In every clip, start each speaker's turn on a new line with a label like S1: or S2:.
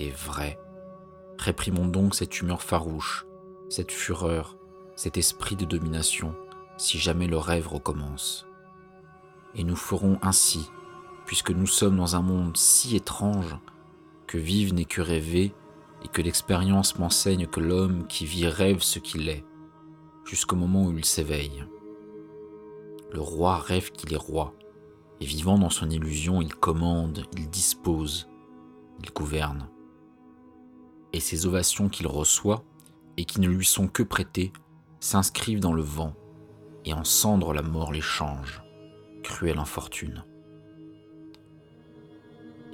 S1: est vrai. Réprimons donc cette humeur farouche, cette fureur, cet esprit de domination, si jamais le rêve recommence. Et nous ferons ainsi, puisque nous sommes dans un monde si étrange que vivre n'est que rêver et que l'expérience m'enseigne que l'homme qui vit rêve ce qu'il est, jusqu'au moment où il s'éveille. Le roi rêve qu'il est roi, et vivant dans son illusion, il commande, il dispose, il gouverne. Et ces ovations qu'il reçoit, et qui ne lui sont que prêtées, s'inscrivent dans le vent, et en cendre la mort les change, cruelle infortune.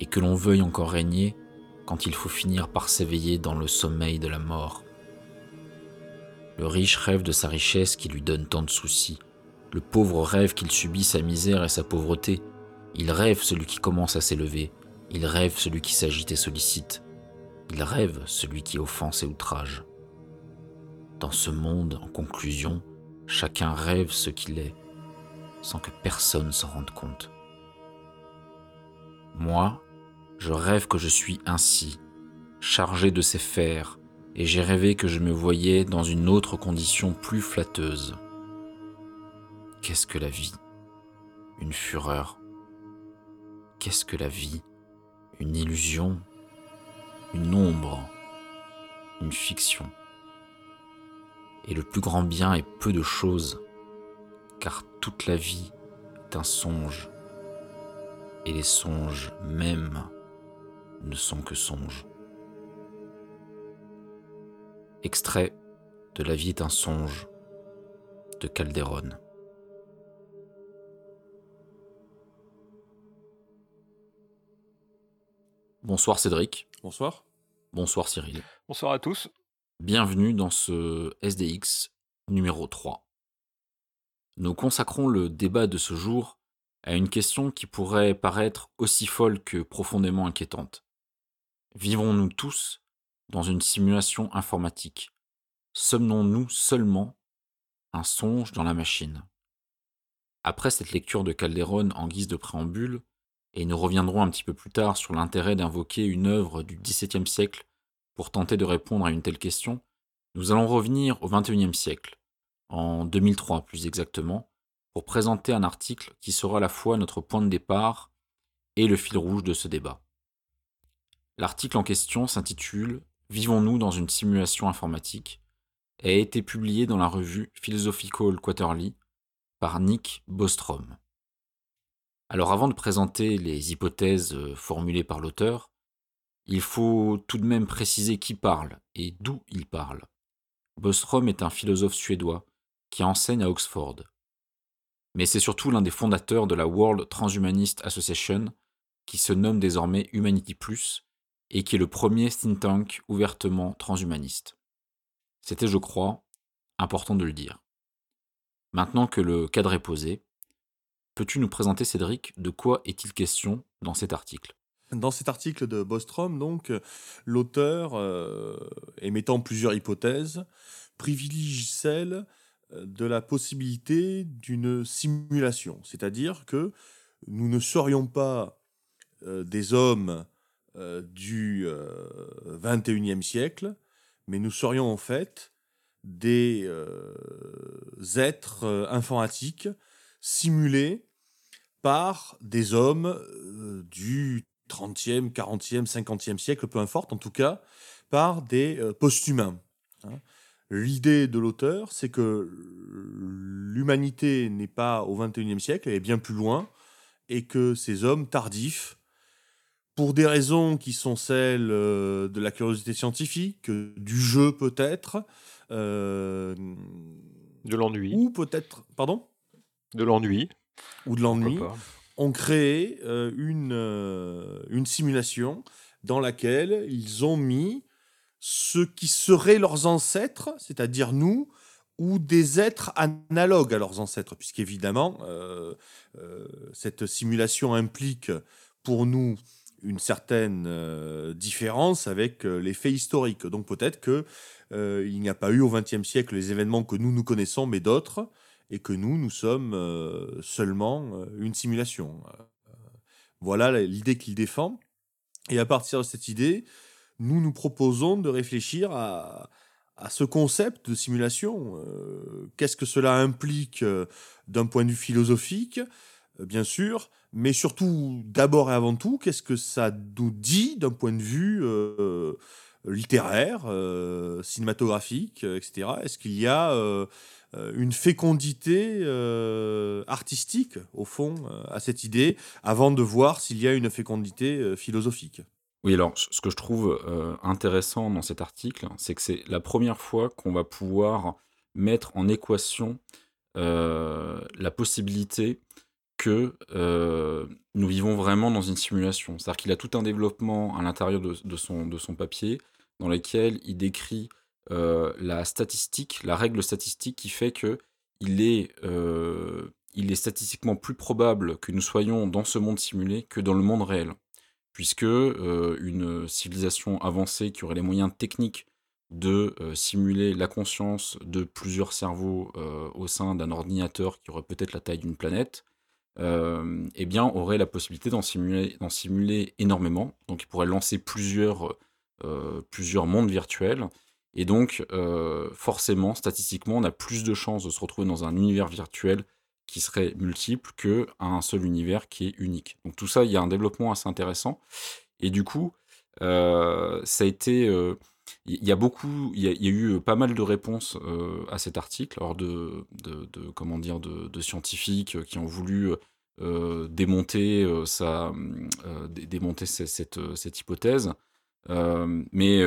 S1: Et que l'on veuille encore régner quand il faut finir par s'éveiller dans le sommeil de la mort. Le riche rêve de sa richesse qui lui donne tant de soucis. Le pauvre rêve qu'il subit sa misère et sa pauvreté. Il rêve celui qui commence à s'élever. Il rêve celui qui s'agite et sollicite. Il rêve celui qui offense et outrage. Dans ce monde, en conclusion, chacun rêve ce qu'il est, sans que personne s'en rende compte. Moi, je rêve que je suis ainsi, chargé de ces fers, et j'ai rêvé que je me voyais dans une autre condition plus flatteuse. Qu'est-ce que la vie? Une fureur? Qu'est-ce que la vie? Une illusion? Une ombre Une fiction Et le plus grand bien est peu de choses, car toute la vie est un songe, et les songes même ne sont que songes. Extrait de La vie est un songe de Calderon. Bonsoir Cédric.
S2: Bonsoir.
S1: Bonsoir Cyril.
S2: Bonsoir à tous.
S1: Bienvenue dans ce SDX numéro 3. Nous consacrons le débat de ce jour à une question qui pourrait paraître aussi folle que profondément inquiétante. Vivons-nous tous dans une simulation informatique? Somnons-nous seulement un songe dans la machine? Après cette lecture de Calderon en guise de préambule, et nous reviendrons un petit peu plus tard sur l'intérêt d'invoquer une œuvre du XVIIe siècle pour tenter de répondre à une telle question, nous allons revenir au XXIe siècle, en 2003 plus exactement, pour présenter un article qui sera à la fois notre point de départ et le fil rouge de ce débat. L'article en question s'intitule Vivons-nous dans une simulation informatique et a été publié dans la revue Philosophical Quarterly par Nick Bostrom. Alors avant de présenter les hypothèses euh, formulées par l'auteur, il faut tout de même préciser qui parle et d'où il parle. Bostrom est un philosophe suédois qui enseigne à Oxford mais c'est surtout l'un des fondateurs de la World Transhumanist Association, qui se nomme désormais Humanity Plus, et qui est le premier think tank ouvertement transhumaniste. C'était, je crois, important de le dire. Maintenant que le cadre est posé, peux-tu nous présenter, Cédric, de quoi est-il question dans cet article?
S2: Dans cet article de Bostrom, donc, l'auteur, euh, émettant plusieurs hypothèses, privilégie celle de la possibilité d'une simulation, c'est-à-dire que nous ne serions pas euh, des hommes euh, du XXIe euh, siècle, mais nous serions en fait des êtres informatiques simulés par des hommes du 30e, 40e, 50e siècle, peu importe, en tout cas, par des post-humains. Hein. L'idée de l'auteur, c'est que l'humanité n'est pas au XXIe siècle, elle est bien plus loin, et que ces hommes tardifs, pour des raisons qui sont celles euh, de la curiosité scientifique, du jeu peut-être,
S3: euh, de l'ennui,
S2: ou peut-être, pardon,
S3: de l'ennui,
S2: ou de l'ennui, ont créé euh, une, une simulation dans laquelle ils ont mis ce qui seraient leurs ancêtres, c'est-à-dire nous, ou des êtres analogues à leurs ancêtres, puisqu'évidemment, euh, euh, cette simulation implique pour nous une certaine euh, différence avec les faits historiques. Donc peut-être qu'il n'y a pas eu au XXe siècle les événements que nous nous connaissons, mais d'autres, et que nous, nous sommes seulement une simulation. voilà l'idée qu'il défend. Et à partir de cette idée, nous nous proposons de réfléchir à, ce concept de simulation. Euh, qu'est-ce que cela implique euh, d'un point de vue philosophique, euh, bien sûr, mais surtout, d'abord et avant tout, qu'est-ce que ça nous dit d'un point de vue littéraire, cinématographique, etc. Est-ce qu'il y a une fécondité artistique, au fond, à cette idée, avant de voir s'il y a une fécondité philosophique?
S1: Oui, alors ce que je trouve euh, intéressant dans cet article, c'est que c'est la première fois qu'on va pouvoir mettre en équation euh, la possibilité que euh, nous vivons vraiment dans une simulation. C'est-à-dire qu'il a tout un développement à l'intérieur de, son, de son papier dans lequel il décrit la statistique, la règle statistique qui fait que il est, il est statistiquement plus probable que nous soyons dans ce monde simulé que dans le monde réel puisque euh, une civilisation avancée qui aurait les moyens techniques de euh, simuler la conscience de plusieurs cerveaux euh, au sein d'un ordinateur qui aurait peut-être la taille d'une planète, eh bien, aurait la possibilité d'en simuler, simuler, énormément. Donc, il pourrait lancer plusieurs, plusieurs mondes virtuels. Et donc, forcément, statistiquement, on a plus de chances de se retrouver dans un univers virtuel qui serait multiple que un seul univers qui est unique. Donc tout ça, il y a un développement assez intéressant. Et du coup, euh, ça a été, euh, il y a beaucoup, il y, a eu pas mal de réponses euh, à cet article, alors de, de, comment dire, de, scientifiques qui ont voulu démonter ça, démonter cette, cette hypothèse. Mais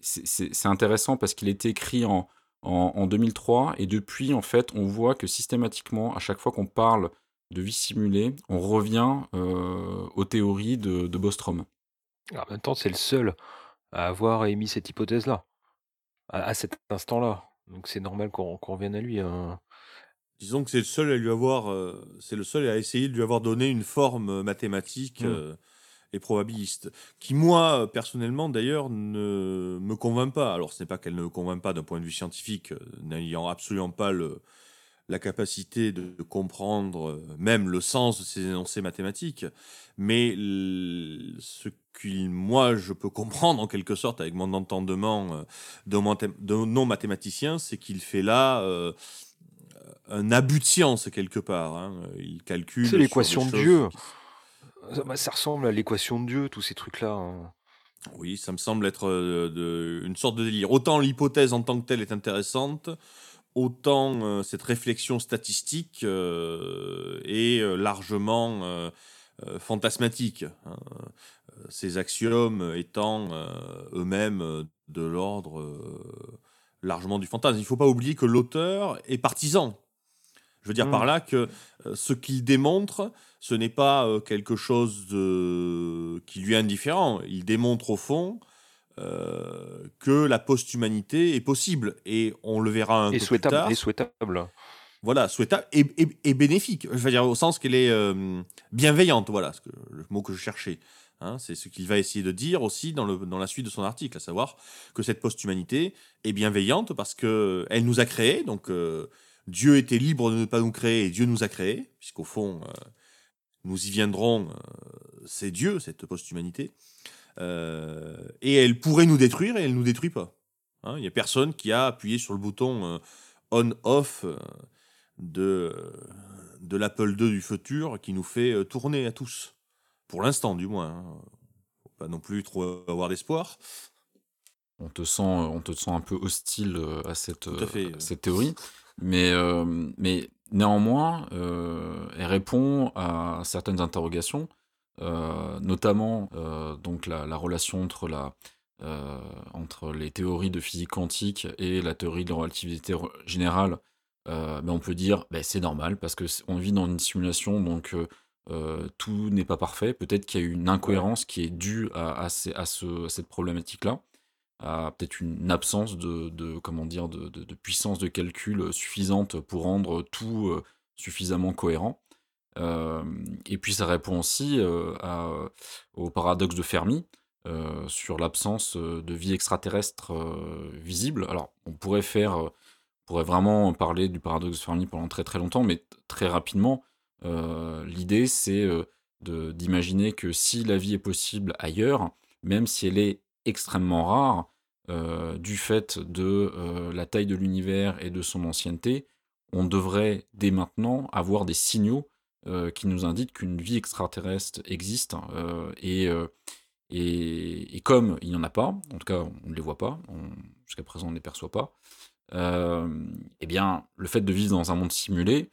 S1: c'est intéressant parce qu'il est écrit en, en, 2003. Et depuis, en fait, on voit que systématiquement, à chaque fois qu'on parle de vie simulée, on revient euh, aux théories de, Bostrom.
S3: en même temps, c'est le seul à avoir émis cette hypothèse-là, à, cet instant-là. Donc c'est normal qu'on revienne à lui. Hein.
S2: Disons que c'est le seul à lui avoir, euh, c'est le seul à essayer de lui avoir donné une forme mathématique. Mmh. Euh, et probabiliste, qui moi, personnellement d'ailleurs, ne me convainc pas. Alors ce n'est pas qu'elle ne me convainc pas d'un point de vue scientifique, euh, n'ayant absolument pas le, la capacité de, comprendre euh, même le sens de ces énoncés mathématiques, mais ce que moi je peux comprendre en quelque sorte avec mon entendement euh, de, non-mathématicien, c'est qu'il fait là un abus de science quelque part. Hein. Il calcule.
S3: C'est l'équation de Dieu. Ça, ressemble à l'équation de Dieu, tous ces trucs-là. Hein.
S2: Oui, ça me semble être euh, une sorte de délire. Autant l'hypothèse en tant que telle est intéressante, autant euh, cette réflexion statistique euh, est largement fantasmatique. Hein. Ces axiomes étant eux-mêmes de l'ordre largement du fantasme. Il ne faut pas oublier que l'auteur est partisan. Je veux dire mmh. par là que ce qu'il démontre, ce n'est pas euh, quelque chose de... qui lui est indifférent. Il démontre au fond euh, que la post-humanité est possible. Et on le verra un
S3: et
S2: peu
S3: souhaitable,
S2: plus tard.
S3: Et souhaitable.
S2: Voilà, souhaitable et, bénéfique. Je veux dire au sens qu'elle est euh, bienveillante. Voilà que, le mot que je cherchais. Hein. c'est ce qu'il va essayer de dire aussi dans, le, dans la suite de son article, à savoir que cette post-humanité est bienveillante parce qu'elle nous a créés. Donc Dieu était libre de ne pas nous créer et Dieu nous a créés, puisqu'au fond, nous y viendrons, euh, c'est Dieu, cette post-humanité. Euh, et elle pourrait nous détruire et elle ne nous détruit pas. Hein. Il n'y a personne qui a appuyé sur le bouton euh, on-off de, de l'Apple II du futur qui nous fait tourner à tous. Pour l'instant, du moins. Hein. Faut pas non plus trop avoir d'espoir.
S1: On te, sent, on te sent un peu hostile à cette, cette théorie. Mais, mais Néanmoins, euh, elle répond à certaines interrogations, euh, notamment euh, donc la, relation entre, la, entre les théories de physique quantique et la théorie de la relativité générale. mais on peut dire ben, c'est normal parce qu'on vit dans une simulation, donc tout n'est pas parfait. Peut-être qu'il y a une incohérence qui est due à, à cette problématique-là peut-être une absence de, comment dire de, puissance de calcul suffisante pour rendre tout euh, suffisamment cohérent. Euh, et puis ça répond aussi euh, au paradoxe de Fermi sur l'absence de vie extraterrestre visible. Alors on pourrait faire, on pourrait vraiment parler du paradoxe de Fermi pendant très très longtemps, mais très rapidement, l'idée c'est d'imaginer que si la vie est possible ailleurs, même si elle est extrêmement rare, du fait de la taille de l'univers et de son ancienneté, on devrait dès maintenant avoir des signaux qui nous indiquent qu'une vie extraterrestre existe. et, et, comme il n'y en a pas, en tout cas on ne les voit pas, jusqu'à présent on ne les perçoit pas, eh bien le fait de vivre dans un monde simulé,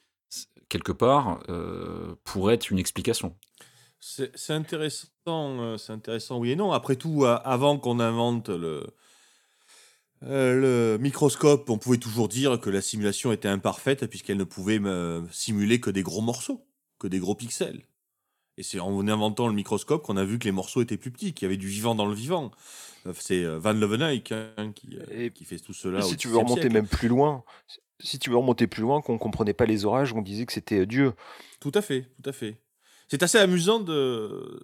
S1: quelque part, pourrait être une explication.
S2: C'est intéressant, c'est intéressant, oui et non. Après tout, avant qu'on invente le, le microscope, on pouvait toujours dire que la simulation était imparfaite puisqu'elle ne pouvait simuler que des gros morceaux, que des gros pixels. Et c'est en inventant le microscope qu'on a vu que les morceaux étaient plus petits, qu'il y avait du vivant dans le vivant. C'est Van Leeuwenhoek hein, qui, qui, fait tout cela.
S3: si tu veux remonter même plus loin, si tu veux remonter plus loin, qu'on comprenait pas les orages, on disait que c'était Dieu.
S2: Tout à fait, tout à fait. C'est assez amusant de,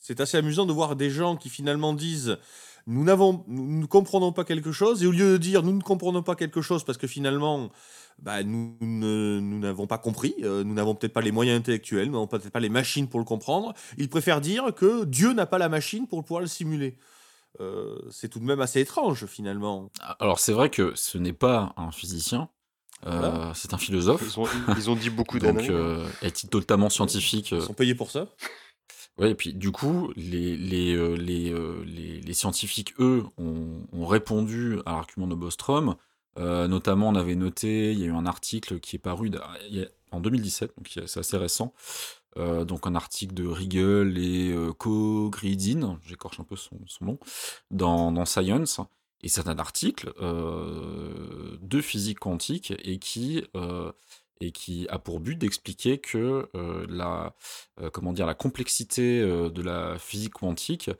S2: c'est assez amusant de voir des gens qui finalement disent nous n'avons, nous ne comprenons pas quelque chose, et au lieu de dire nous ne comprenons pas quelque chose parce que finalement, bah, nous n'avons pas compris, euh, nous n'avons peut-être pas les moyens intellectuels, nous n'avons peut-être pas les machines pour le comprendre, ils préfèrent dire que Dieu n'a pas la machine pour pouvoir le simuler. Euh, c'est tout de même assez étrange finalement.
S1: Alors c'est vrai que ce n'est pas un physicien, euh, c'est un philosophe.
S3: Ils ont, dit beaucoup d'années.
S1: Donc, est-il totalement scientifique
S2: Ils sont payés pour ça?
S1: Oui, et puis du coup, les, les, euh, euh, les, les, scientifiques, eux, ont, répondu à l'argument de Bostrom. Euh, notamment, on avait noté, il y a eu un article qui est paru en 2017, donc c'est assez récent. donc un article de Riegel et Kogridin, j'écorche un peu son, son nom, dans, dans, Science. Et c'est un article de physique quantique et qui et qui a pour but d'expliquer que euh, la, euh, comment dire, la complexité euh, de la physique quantique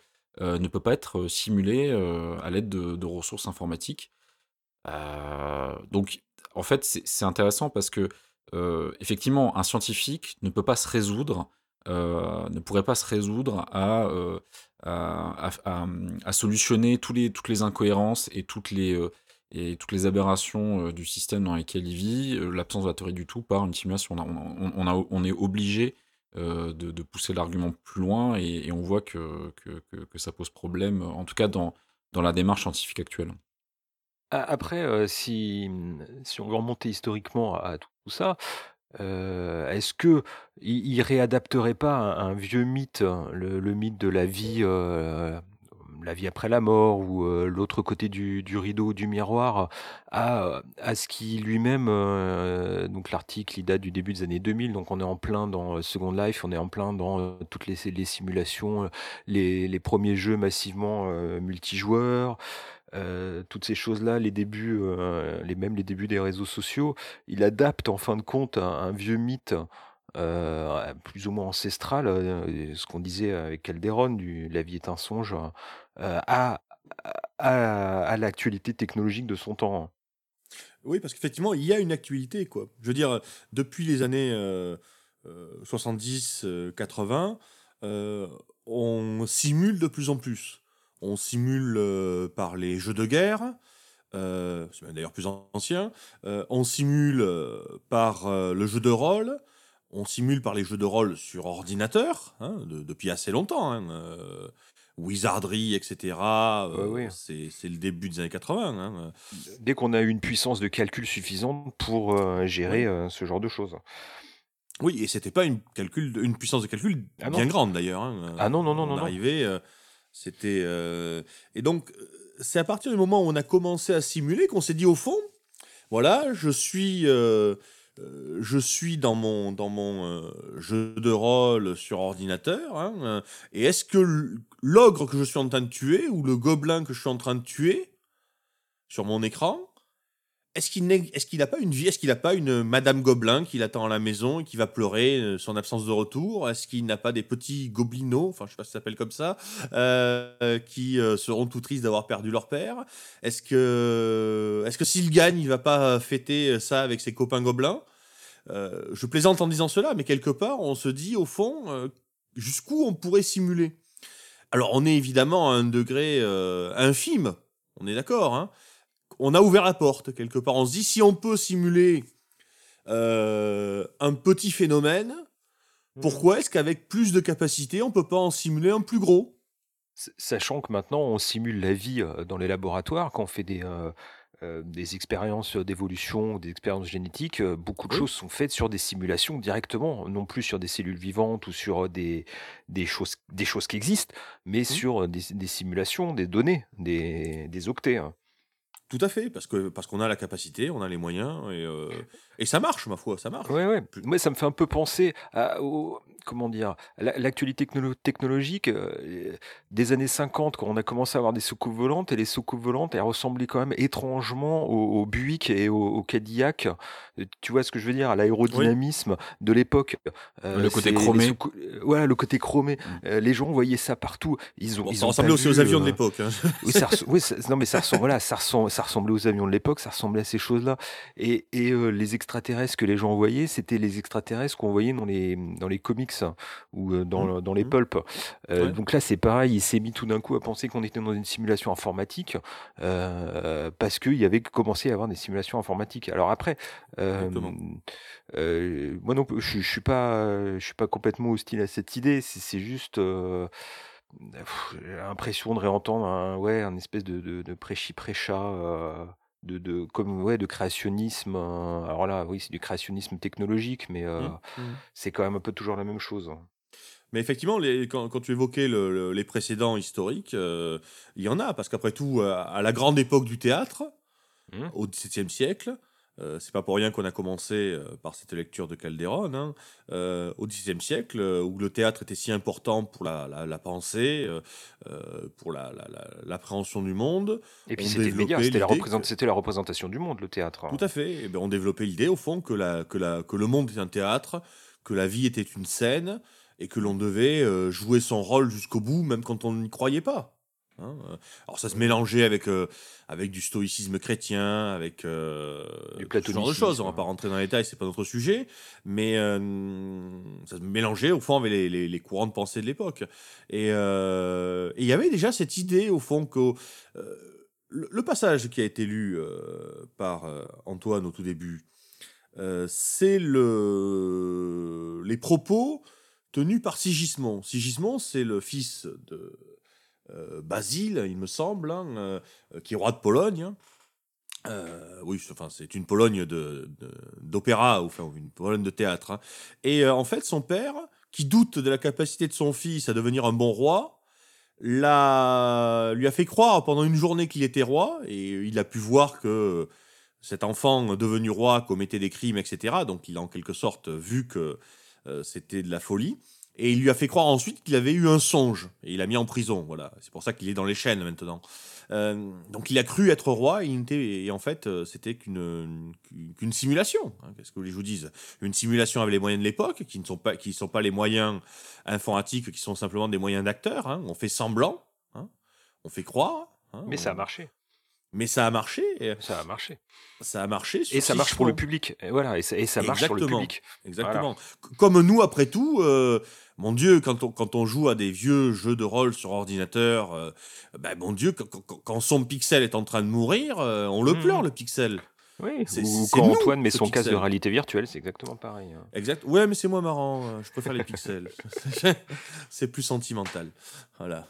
S1: ne peut pas être simulée à l'aide de, ressources informatiques. donc, en fait, c'est intéressant parce que, effectivement, un scientifique ne peut pas se résoudre, ne pourrait pas se résoudre à, à, à, solutionner tous les, toutes les incohérences et toutes les et toutes les aberrations du système dans lequel il vit, l'absence de la théorie du tout par une simulation. On, a, on, est obligé de, pousser l'argument plus loin et, on voit que, que, ça pose problème, en tout cas dans, dans la démarche scientifique actuelle.
S3: Après, si, si on veut remonter historiquement à tout ça, est-ce que il, réadapterait pas un, vieux mythe, hein, le, mythe de la vie la vie après la mort ou l'autre côté du, rideau du miroir à, ce qui lui-même, donc l'article il date du début des années 2000, donc on est en plein dans Second Life, on est en plein dans toutes les, simulations, les, premiers jeux massivement multijoueurs. Toutes ces choses-là, les débuts, les mêmes les débuts des réseaux sociaux, il adapte en fin de compte un vieux mythe euh, plus ou moins ancestral, euh, ce qu'on disait avec Calderon, La vie est un songe, euh, à, à, l'actualité technologique de son temps.
S2: Oui, parce qu'effectivement, il y a une actualité. Quoi. Je veux dire, depuis les années 70-80, on simule de plus en plus. On simule par les jeux de guerre, c'est d'ailleurs plus ancien, on simule par le jeu de rôle, on simule par les jeux de rôle sur ordinateur, hein, depuis assez longtemps. Hein, euh, Wizardry, etc. Euh, c'est le début des années 80. Hein.
S3: Dès qu'on a une puissance de calcul suffisante pour euh, gérer ce genre de choses.
S2: Oui, et c'était pas une, calcul, une puissance de calcul ah bien grande d'ailleurs.
S3: Ah non, non, non, non.
S2: Arrivé, c'était. Et donc, c'est à partir du moment où on a commencé à simuler qu'on s'est dit au fond, voilà, je suis euh, je suis dans mon, dans mon euh, jeu de rôle sur ordinateur, hein, euh, et est-ce que l'ogre que je suis en train de tuer, ou le gobelin que je suis en train de tuer, sur mon écran, est-ce qu'il est n'a pas une vie Est-ce qu'il n'a pas une Madame Gobelin qui l'attend à la maison et qui va pleurer son absence de retour? Est-ce qu'il n'a pas des petits gobelinots, enfin je sais pas si ça s'appelle comme ça, qui seront tout tristes d'avoir perdu leur père? Est-ce que, est-ce que s'il gagne, il va pas fêter ça avec ses copains gobelins? Je plaisante en disant cela, mais quelque part, on se dit au fond jusqu'où on pourrait simuler? Alors on est évidemment à un degré infime, on est d'accord, hein on a ouvert la porte quelque part. On se dit si on peut simuler euh, un petit phénomène, mhm. pourquoi est-ce qu'avec plus de capacité, on peut pas en simuler un plus gros?
S3: Sachant que maintenant on simule la vie, dans les laboratoires quand on fait des, des expériences, d'évolution des expériences génétiques, beaucoup de choses sont faites sur des simulations directement, non plus sur des cellules vivantes ou sur, des des choses des choses qui existent, mais mmh. sur, des des simulations, des données, des des octets, hein.
S2: Tout à fait, parce que parce qu'on a la capacité, on a les moyens et, et ça marche, ma foi, ça marche.
S3: Ouais, ouais. Moi, ça me fait un peu penser à, au, comment dire, l'actualité technologique euh, des années 50, quand on a commencé à avoir des soucoupes volantes, et les soucoupes volantes, elles ressemblaient quand même étrangement au, Buick et au, Cadillac. Euh, tu vois ce que je veux dire, à l'aérodynamisme de l'époque.
S1: Euh, le côté chromé.
S3: voilà, le côté chromé. Mmh. les gens voyaient ça partout. Ils ont,
S2: ça ressemblait aussi aux avions de l'époque. Hein.
S3: oui, ça, non, mais ça, ressemble, ça, ça ressemblait aux avions de l'époque, ça ressemblait à ces choses-là. Et, et les extraterrestres que les gens voyaient, c'était les extraterrestres qu'on voyait dans les, dans les comics ou dans, mmh. dans les mmh. pulps. Donc là, c'est pareil, il s'est mis tout d'un coup à penser qu'on était dans une simulation informatique parce qu'il y avait commencé à avoir des simulations informatiques. Alors après, moi non, je, je suis pas, je suis pas complètement hostile à cette idée. C'est juste l'impression de réentendre un, ouais, un espèce de, de, de prêchi-prêcha de, de, comme, ouais, de créationnisme. Euh, alors là, oui, c'est du créationnisme technologique, mais euh, mmh, mmh. c'est quand même un peu toujours la même chose.
S2: Mais effectivement, les, quand, quand, tu évoquais les précédents historiques, euh, il y en a, parce qu'après tout, à la grande époque du théâtre, mmh. au XVIIe siècle, euh, c'est pas pour rien qu'on a commencé euh, par cette lecture de Calderon, hein. euh, au XVIe siècle, où le théâtre était si important pour la, la, pensée, pour l'appréhension du monde.
S3: Et puis c'était c'était la, la, représentation du monde, le théâtre.
S2: Tout à fait. Et eh ben, on développait l'idée, au fond, que, la, que, la, que le monde était un théâtre, que la vie était une scène, et que l'on devait jouer son rôle jusqu'au bout, même quand on n'y croyait pas. Hein, euh. alors ça se mélangeait avec, euh, avec du stoïcisme chrétien, avec euh, du ce genre de choses. On va pas rentrer dans les détails, c'est pas notre sujet, mais ça se mélangeait au fond avec les, les, courants de pensée de l'époque. Et il y avait déjà cette idée au fond que le, passage qui a été lu par Antoine au tout début, c'est le, les propos tenus par Sigismond. Sigismond, c'est le fils de euh, Basile, il me semble, hein, euh, qui est roi de Pologne. Hein. Euh, oui, enfin, c'est une Pologne d'opéra, ou enfin, une Pologne de théâtre. Hein. Et en fait, son père, qui doute de la capacité de son fils à devenir un bon roi, l'a, lui a fait croire pendant une journée qu'il était roi, et il a pu voir que cet enfant devenu roi commettait des crimes, etc. Donc il a en quelque sorte vu que c'était de la folie. Et il lui a fait croire ensuite qu'il avait eu un songe. Et il l'a mis en prison. Voilà. C'est pour ça qu'il est dans les chaînes maintenant. Euh, donc il a cru être roi et, en fait euh, c'était qu'une qu'une simulation. Hein, Qu'est-ce que je vous dise Une simulation avec les moyens de l'époque qui ne sont pas qui sont pas les moyens informatiques, qui sont simplement des moyens d'acteurs. Hein. On fait semblant, hein. on fait croire.
S3: Mais ça a marché.
S2: Mais ça a marché.
S3: Ça a marché.
S2: Ça a marché.
S3: et ça marche pour le public. Et voilà. Et ça, marche pour le public.
S2: Exactement. Comme nous, après tout, euh, mon Dieu, quand on, quand on joue à des vieux jeux de rôle sur ordinateur, euh, ben, mon Dieu, quand, son pixel est en train de mourir, euh, on le mmh. pleure, le pixel.
S3: Oui, ou quand Antoine met son casque de réalité virtuelle, c'est exactement pareil. Hein.
S2: Exact. Ouais, mais c'est moi marrant. Je préfère les pixels. c'est plus sentimental. Voilà.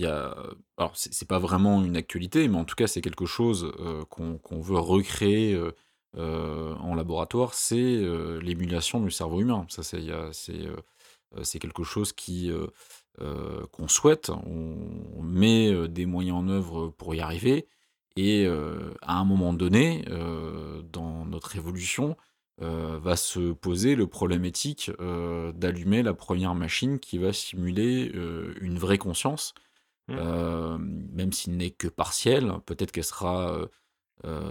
S1: Y a. Alors, c'est pas vraiment une actualité, mais en tout cas, c'est quelque chose euh, qu'on veut recréer euh, en laboratoire, c'est l'émulation du cerveau humain. Ça, c'est quelque chose qui qu'on souhaite. On, met des moyens en œuvre pour y arriver. Et à un moment donné, dans notre évolution, euh, va se poser le problème éthique euh, d'allumer la première machine qui va simuler euh, une vraie conscience. Mmh. même s'il n'est que partiel. Peut-être qu'elle sera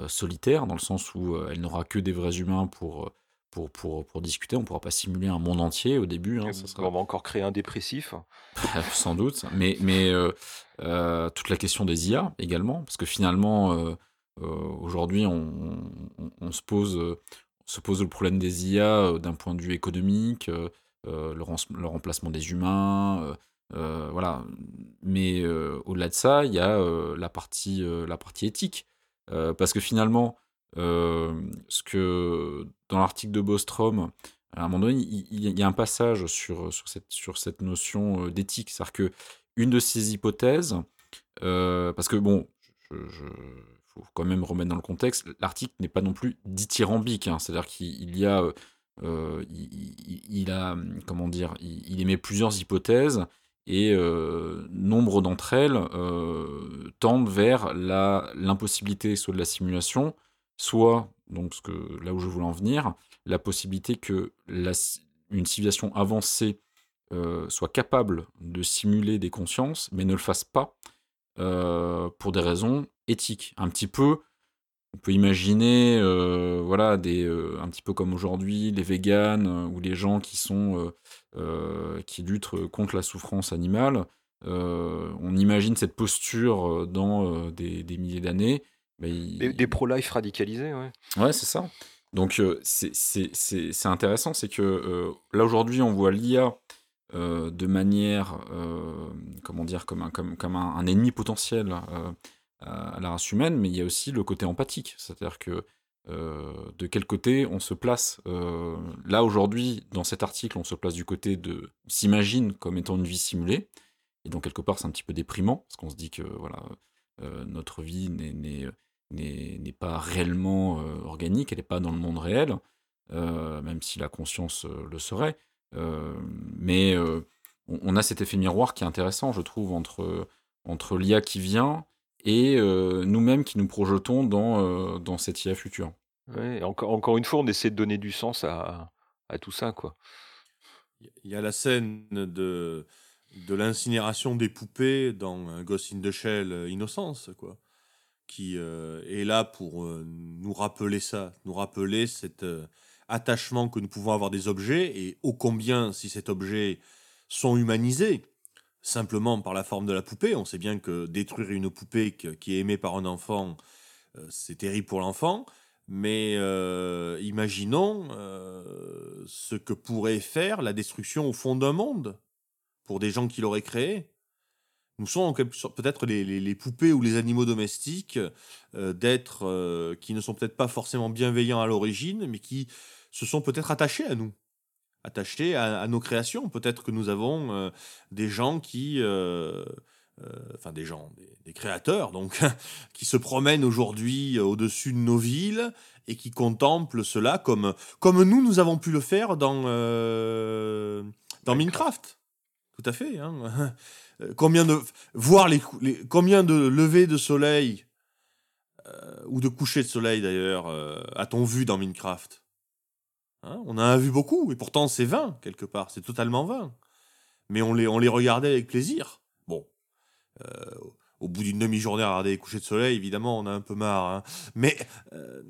S1: solitaire, dans le sens où elle n'aura que des vrais humains pour, pour, pour, pour discuter. On ne pourra pas simuler un monde entier au début. Hein,
S3: ça On va encore créer un dépressif.
S1: Sans doute. Mais, mais toute la question des IA également, parce que finalement, aujourd'hui, on, on, se pose se pose le problème des IA d'un point de vue économique, le, remplacement des humains, voilà. Mais au-delà de ça, il y a la, partie, la partie éthique. parce que finalement, ce que dans l'article de Bostrom, à un moment donné, il, y a un passage sur, sur, cette, sur cette notion d'éthique. C'est-à-dire que une de ces hypothèses, parce que bon, je quand même remettre dans le contexte, l'article n'est pas non plus dithyrambique. Hein. C'est-à-dire qu'il y a, euh, il, a, comment dire, il, émet plusieurs hypothèses et euh, nombre d'entre elles euh, tendent vers l'impossibilité soit de la simulation, soit, donc là où je voulais en venir, la possibilité que une civilisation avancée soit capable de simuler des consciences, mais ne le fasse pas pour des raisons éthique. Un petit peu, on peut imaginer, euh, voilà, des, euh, un petit peu comme aujourd'hui, les véganes euh, ou les gens qui sont qui luttent contre la souffrance animale. on imagine cette posture dans des, des, milliers d'années.
S3: Des, pro-life radicalisés, ouais.
S1: Ouais, c'est ça. Donc c'est intéressant, c'est que là aujourd'hui on voit l'IA de manière, comment dire, comme un, comme, comme un, un ennemi potentiel à la race humaine, mais il y a aussi le côté empathique. C'est-à-dire que euh, de quel côté on se place euh, Là, aujourd'hui, dans cet article, on se place du côté de s'imagine comme étant une vie simulée. Et donc, quelque part, c'est un petit peu déprimant, parce qu'on se dit que voilà, euh, notre vie n'est pas réellement organique, elle n'est pas dans le monde réel, même si la conscience le serait. mais on, a cet effet miroir qui est intéressant, je trouve, entre, entre l'IA qui vient et nous-mêmes qui nous projetons dans, dans cette IA future.
S3: Ouais, encore, encore une fois, on essaie de donner du sens à, à tout ça. quoi.
S2: Il y a la scène de, de l'incinération des poupées dans Ghost in the Shell Innocence, quoi, qui est là pour nous rappeler ça, nous rappeler cet attachement que nous pouvons avoir des objets et ô combien, si cet objet sont humanisés, simplement par la forme de la poupée. On sait bien que détruire une poupée qui est aimée par un enfant, euh, c'est terrible pour l'enfant. Mais euh, imaginons euh, ce que pourrait faire la destruction au fond d'un monde pour des gens qui l'auraient créé. Nous sommes peut-être les, poupées ou les animaux domestiques d'êtres qui ne sont peut-être pas forcément bienveillants à l'origine, mais qui se sont peut-être attachés à nous attachés à, nos créations. Peut-être que nous avons euh, des gens qui, euh, euh, enfin des gens, des, créateurs, donc, qui se promènent aujourd'hui au-dessus de nos villes et qui contemplent cela comme, comme nous, nous avons pu le faire dans, dans Minecraft. Tout à fait. Hein. combien de voir les, combien de levées de soleil ou de couchers de soleil d'ailleurs a-t-on vu dans Minecraft? Hein, on en a vu beaucoup, et pourtant c'est vain, quelque part, c'est totalement vain. Mais on les, on les regardait avec plaisir. Bon, euh, au bout d'une demi-journée à regarder les couchers de soleil, évidemment, on a un peu marre. Hein. Mais, euh,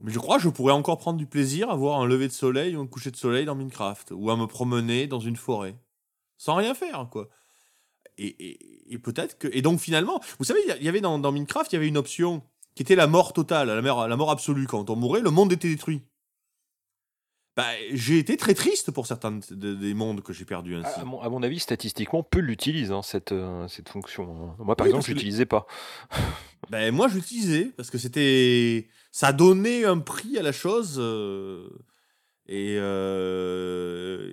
S2: mais je crois que je pourrais encore prendre du plaisir à voir un lever de soleil ou un coucher de soleil dans Minecraft, ou à me promener dans une forêt, sans rien faire, quoi. Et, peut-être que... Et donc finalement, vous savez, il y avait dans, Minecraft, il y avait une option qui était la mort totale, la mort, la mort absolue. Quand on mourait, le monde était détruit. Bah, j'ai été très triste pour certains des mondes que j'ai perdus ainsi.
S3: À, mon, avis, statistiquement, peu l'utilisent, hein, cette, euh, cette fonction. Hein. Moi, par exemple, je l'utilisais pas.
S2: ben, moi, je l'utilisais parce que c'était. Ça donnait un prix à la chose. Euh, et, euh,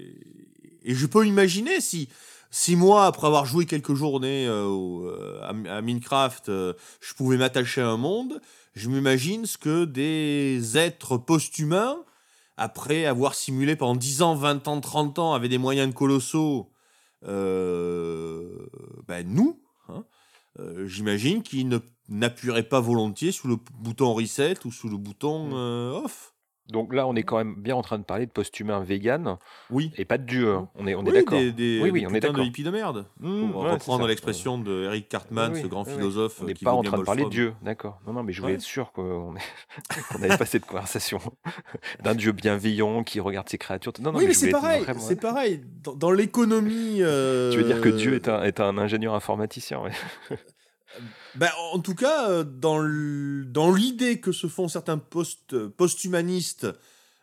S2: et je peux imaginer si. Si moi, après avoir joué quelques journées à, Minecraft, je pouvais m'attacher à un monde, je m'imagine ce que des êtres post-humains après avoir simulé pendant 10 ans, 20 ans, 30 ans avec des moyens colossaux, euh, ben nous, hein, euh, j'imagine qu'ils n'appuieraient pas volontiers sous le bouton reset ou sous le bouton mm. euh, off.
S3: Donc là, on est quand même bien en train de parler de post-humain vegan
S2: Oui.
S3: et pas de dieu. Hein. On est, on
S2: est
S3: d'accord.
S2: Des, des,
S3: oui, oui, on est
S2: de hippies de merde.
S3: Mmh,
S2: pour reprendre l'expression de Eric Cartman, ce grand philosophe.
S3: On n'est pas en train de parler de Dieu, d'accord. Non, non, mais je voulais être sûr qu'on n'avait pas cette conversation d'un Dieu bienveillant qui regarde ses créatures.
S2: Non, non, oui, mais, c'est pareil. C'est pareil. Dans, l'économie. Tu
S3: veux dire que Dieu est un, est un ingénieur informaticien,
S2: ben, en tout cas, euh, dans l'idée que se font certains post, post-humanistes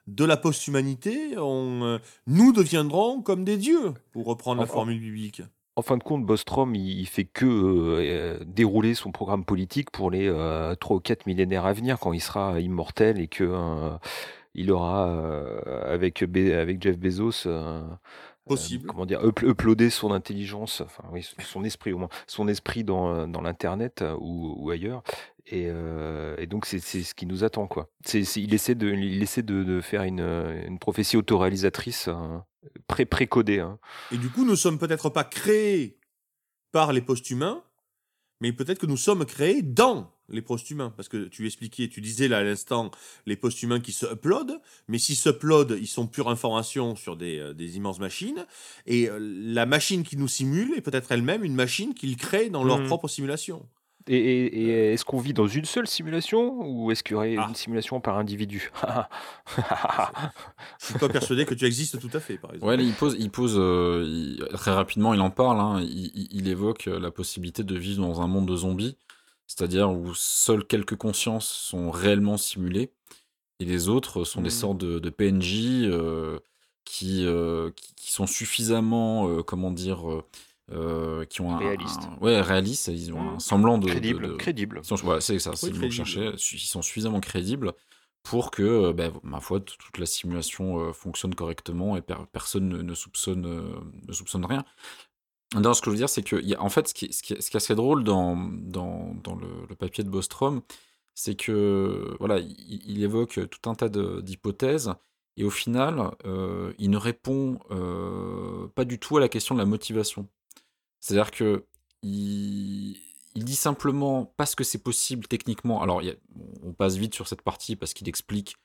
S2: de la post-humanité, euh, nous deviendrons comme des dieux, pour reprendre la formule biblique.
S3: En fin de compte, Bostrom, il, fait que euh, dérouler son programme politique pour les trois ou quatre millénaires à venir, quand il sera immortel et que il aura avec, avec Jeff Bezos
S2: Possible.
S3: comment dire, uploader son intelligence, enfin oui, son esprit au moins, son esprit dans, dans l'internet euh, ou, ou, ailleurs. Et, euh, et donc c'est ce qui nous attend quoi. C'est il essaie de il essaie de, de faire une, une prophétie autoréalisatrice hein, pré précodée. Hein.
S2: Et du coup, nous sommes peut-être pas créés par les post-humains, mais peut-être que nous sommes créés dans les post-humains. Parce que tu expliquais, tu disais là à l'instant, les post-humains qui se uploadent, mais s'ils s'uploadent, ils sont pure information sur des, euh, des, immenses machines, et euh, la machine qui nous simule est peut-être elle-même une machine qu'ils créent dans leur mmh. propre simulation.
S3: Et, est-ce qu'on vit dans une seule simulation ou est-ce qu'il y aurait ah. une simulation par individu
S2: Je suis pas persuadé que tu existes tout à fait, par exemple.
S1: Ouais, il pose, il pose euh, très rapidement, il en parle, hein, il, évoque la possibilité de vivre dans un monde de zombies, c'est-à-dire où seules quelques consciences sont réellement simulées et les autres sont des mmh. sortes de, PNJ euh, qui, euh, qui, qui, sont suffisamment, comment dire, euh, qui ont un,
S3: réaliste.
S1: ouais, réaliste, ils ont un mmh. semblant de
S3: crédible, crédible.
S1: c'est ça, c'est le mot que Ils sont suffisamment crédibles pour que, euh, ben, ma foi, toute la simulation euh, fonctionne correctement et personne ne, soupçonne, ne soupçonne rien. Non, ce que je veux dire, c'est que, y a, en fait, ce qui, ce, qui, ce qui, est assez drôle dans, dans, dans le, papier de Bostrom, c'est que, voilà, il, évoque tout un tas d'hypothèses, et au final, il ne répond pas du tout à la question de la motivation. C'est-à-dire que il, dit simplement parce que c'est possible techniquement. Alors, on passe vite sur cette partie parce qu'il explique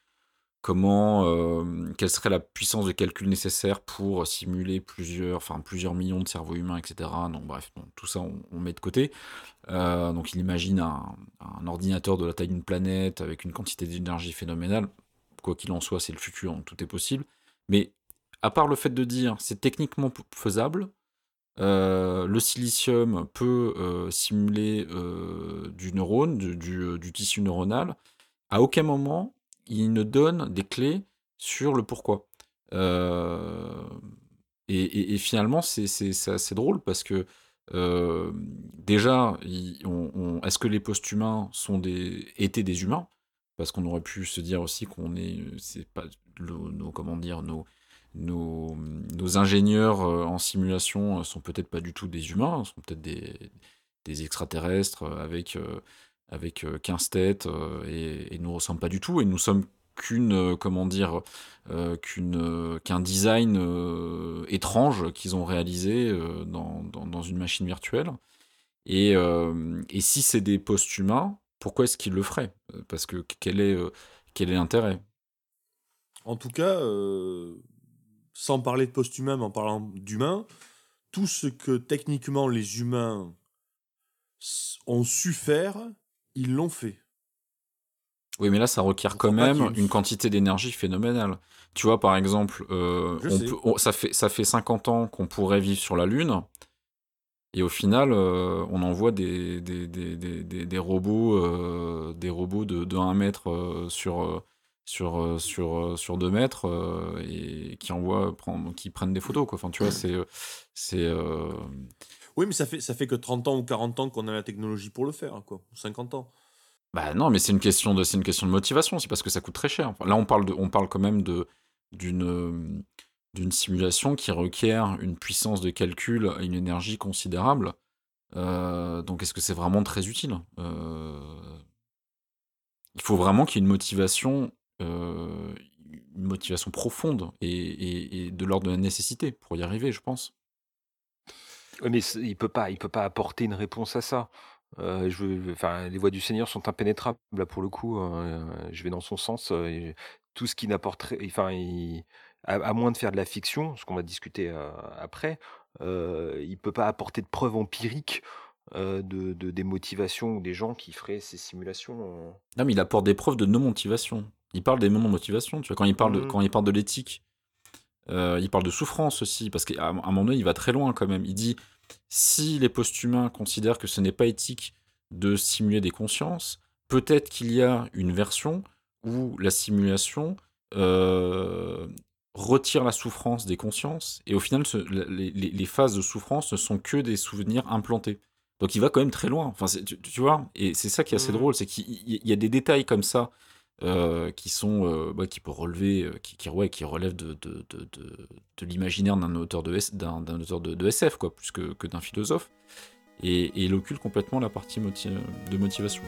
S1: comment, euh, quelle serait la puissance de calcul nécessaire pour simuler plusieurs, enfin plusieurs millions de cerveaux humains, etc. Donc, bref, tout ça on, met de côté. Euh, donc, il imagine un, ordinateur de la taille d'une planète avec une quantité d'énergie phénoménale. Quoi qu'il en soit, c'est le futur, tout est possible. Mais à part le fait de dire c'est techniquement faisable, euh, le silicium peut simuler du neurone, du, tissu neuronal. À aucun moment, il ne donne des clés sur le pourquoi. Et, finalement, c'est assez drôle parce que déjà, est-ce que les post-humains sont des, étaient des humains? Parce qu'on aurait pu se dire aussi qu'on est, nos, comment dire, nos, ingénieurs euh, en simulation euh, sont peut-être pas du tout des humains, sont peut-être des, extraterrestres euh, avec, avec 15 têtes et, et nous ressemblent pas du tout. Et nous sommes qu'une comment dire qu'une qu'un design étrange qu'ils ont réalisé dans, dans, une machine virtuelle et, si c'est des post-humains pourquoi est-ce qu'ils le feraient? Parce que quel est quel est l'intérêt?
S2: En tout cas sans parler de post-humain, mais en parlant d'humain, tout ce que techniquement les humains ont su faire, ils l'ont fait.
S1: Oui, mais là, ça requiert quand même une quantité d'énergie phénoménale. Tu vois, par exemple, euh, ça, fait, ça fait 50 ans qu'on pourrait vivre sur la Lune, et au final, euh, on envoie des, des, des, des robots, euh, des robots de, de 1 mètre sur, sur, sur, sur deux mètres et qui envoient, qui prennent des photos. Quoi. Enfin, tu vois, c'est. c'est
S2: Oui, mais ça fait, fait que 30 ans ou 40 ans qu'on a la technologie pour le faire, quoi. 50 ans.
S1: Bah non, mais c'est une question de, c'est une question de motivation. C'est parce que ça coûte très cher. là, on parle de, on parle quand même de d'une d'une simulation qui requiert une puissance de calcul et une énergie considérable. donc, est-ce que c'est vraiment très utile? Il faut vraiment qu'il y ait une motivation euh, une motivation profonde et, de l'ordre de la nécessité pour y arriver, je pense.
S3: Mais il peut pas, il peut pas apporter une réponse à ça. Euh, je enfin, les voies du Seigneur sont impénétrables là pour le coup. Hein, je vais dans son sens. tout ce qui n'apporterait, enfin, à, moins de faire de la fiction, ce qu'on va discuter après, il peut pas apporter de preuves empiriques de, des motivations ou des gens qui feraient ces simulations.
S1: Non, mais il apporte des preuves de non-motivation. Il parle des non-motivation. Tu vois, quand il parle de, mmh. quand il parle de l'éthique, il parle de souffrance aussi, parce qu'à un moment donné, il va très loin quand même. Il dit si les post-humains considèrent que ce n'est pas éthique de simuler des consciences, peut-être qu'il y a une version où la simulation euh, retire la souffrance des consciences, et au final, les, phases de souffrance ne sont que des souvenirs implantés. Donc il va quand même très loin. Enfin, tu, vois, et c'est ça qui est assez mmh. drôle, c'est qu'il y, a des détails comme ça euh, qui sont, euh, bah, qui peuvent relever, qui, qui, qui relèvent de, de, l'imaginaire d'un auteur de d'un auteur de, SF, quoi, plus que, que d'un philosophe, et, et il occulte complètement la partie de motivation.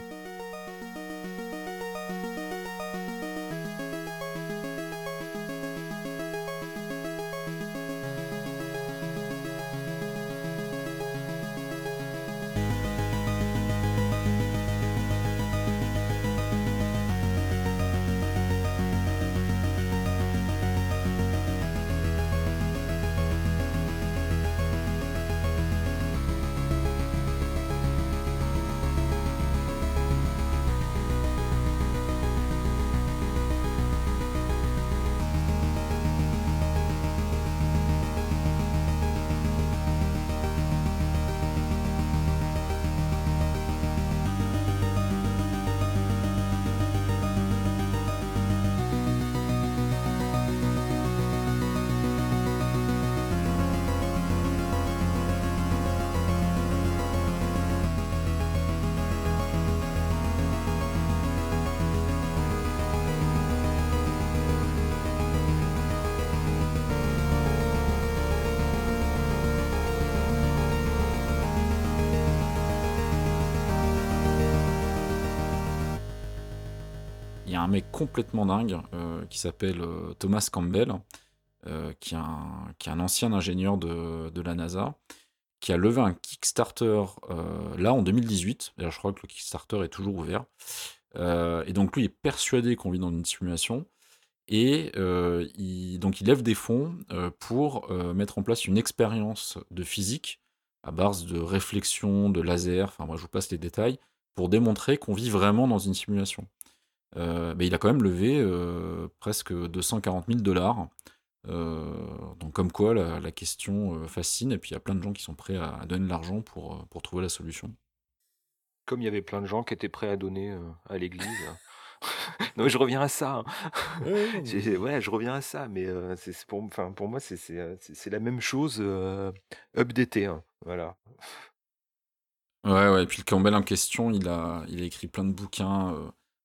S1: Complètement dingue euh, qui s'appelle euh, Thomas Campbell, euh, qui, est un, ancien ingénieur de, la NASA, qui a levé un Kickstarter là en 2018. D'ailleurs, je crois que le Kickstarter est toujours ouvert. et donc, lui est persuadé qu'on vit dans une simulation. Et donc, il lève des fonds pour mettre en place une expérience de physique à base de réflexion, de laser, enfin, moi je vous passe les détails, pour démontrer qu'on vit vraiment dans une simulation. Euh, il a quand même levé euh, presque 240 000 dollars. Euh, donc comme quoi la, question fascine et puis il y a plein de gens qui sont prêts à, donner de l'argent pour, pour trouver la solution.
S3: Comme il y avait plein de gens qui étaient prêts à donner à l'église. non mais je reviens à ça. Hein. Ouais, je reviens à ça, mais c'est pour, enfin, pour moi c'est la même chose updaté. Hein, voilà.
S1: Ouais, ouais, et puis le Campbell en question, il a, il a écrit plein de bouquins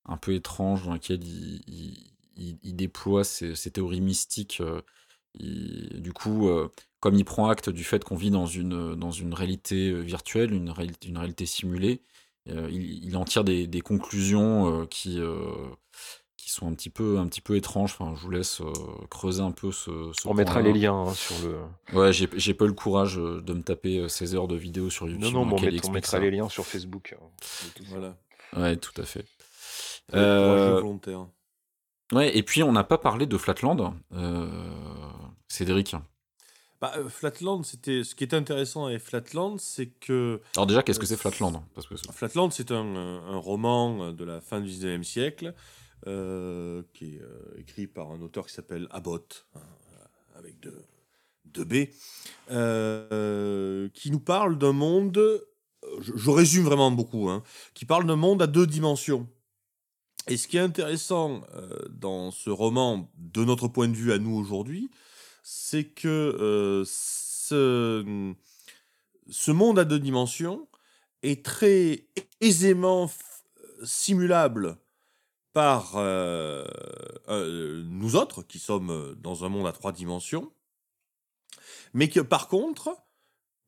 S1: un peu étrange dans lequel il, déploie ses, théories mystiques. Euh, du coup, euh, comme il prend acte du fait qu'on vit dans une, dans une réalité euh, virtuelle, une réalité, une réalité simulée, il, en tire des, conclusions qui, qui sont un petit peu, un petit peu étranges. Enfin, je vous laisse creuser un peu ce.
S3: On mettra les liens hein, sur le.
S1: Ouais, j'ai pas eu le courage de me taper 16 heures de vidéos sur YouTube.
S3: Non, non, on, mettra les liens sur Facebook.
S2: Hein, voilà.
S1: Ouais, tout à fait. Euh, ouais, et puis on n'a pas parlé de Flatland, euh, Cédric.
S2: Bah, euh, Flatland, c'était ce qui est intéressant avec Flatland, c'est que.
S1: Alors déjà, qu'est-ce que c'est Flatland
S2: Parce que Flatland, c'est un, un, roman de la fin du 19e siècle qui est écrit par un auteur qui s'appelle Abbott, hein, avec deux, deux B, qui nous parle d'un monde. Je, je, résume vraiment beaucoup, hein, qui parle d'un monde à deux dimensions. Et ce qui est intéressant euh, dans ce roman, de notre point de vue à nous aujourd'hui, c'est que euh, ce, monde à deux dimensions est très aisément simulable par euh, nous autres, qui sommes dans un monde à trois dimensions, mais que par contre,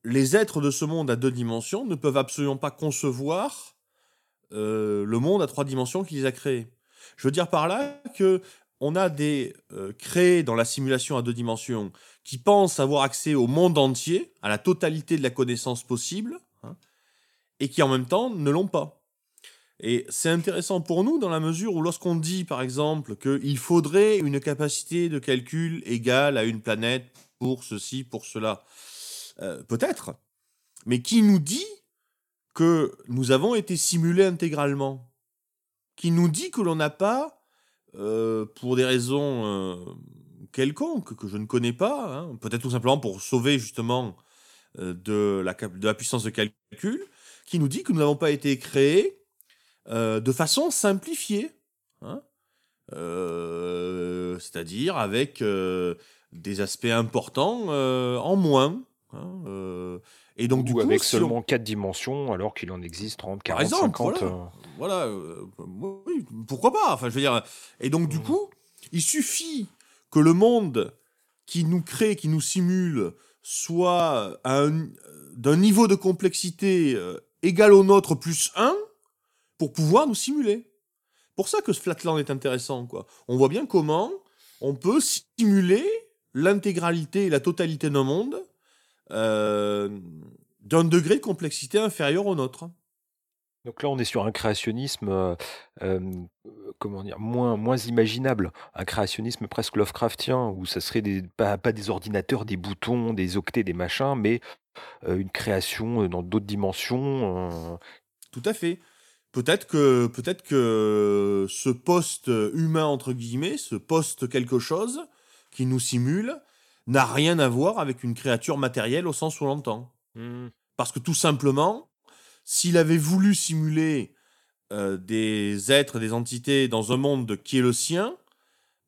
S2: les êtres de ce monde à deux dimensions ne peuvent absolument pas concevoir euh, le monde à trois dimensions qu'il a créé. Je veux dire par là que on a des euh, créés dans la simulation à deux dimensions qui pensent avoir accès au monde entier, à la totalité de la connaissance possible, hein, et qui en même temps ne l'ont pas. Et c'est intéressant pour nous dans la mesure où lorsqu'on dit, par exemple, qu'il faudrait une capacité de calcul égale à une planète pour ceci, pour cela, euh, peut-être, mais qui nous dit que nous avons été simulés intégralement Qui nous dit que l'on n'a pas, euh, pour des raisons euh, quelconques que je ne connais pas, hein, peut-être tout simplement pour sauver justement de la, de la puissance de calcul, qui nous dit que nous n'avons pas été créés euh, de façon simplifiée. Hein euh, c'est-à-dire avec euh, des aspects importants en moins. Hein,
S3: et donc, du coup, avec seulement 4 dimensions, alors qu'il en existe 30, 40, exemple, 50.
S2: Voilà, pourquoi pas Enfin, je veux dire. Et donc, du mmh. coup, il suffit que le monde qui nous crée, qui nous simule, soit d'un niveau de complexité égal au nôtre plus 1 pour pouvoir nous simuler. Pour ça que ce Flatland est intéressant. Quoi. On voit bien comment on peut simuler l'intégralité et la totalité d'un monde euh, d'un degré de complexité inférieur au nôtre.
S3: Donc là, on est sur un créationnisme, euh, euh, comment dire, moins, moins imaginable, un créationnisme presque Lovecraftien, où ça serait des, pas, pas des ordinateurs, des boutons, des octets, des machins, mais une création dans d'autres dimensions.
S2: Tout à fait. Peut-être que, peut-être que ce poste humain, entre guillemets, ce poste quelque chose qui nous simule, n'a rien à voir avec une créature matérielle au sens où l'on entend. Mmh. Parce que tout simplement, s'il avait voulu simuler des êtres, des entités dans un monde qui est le sien,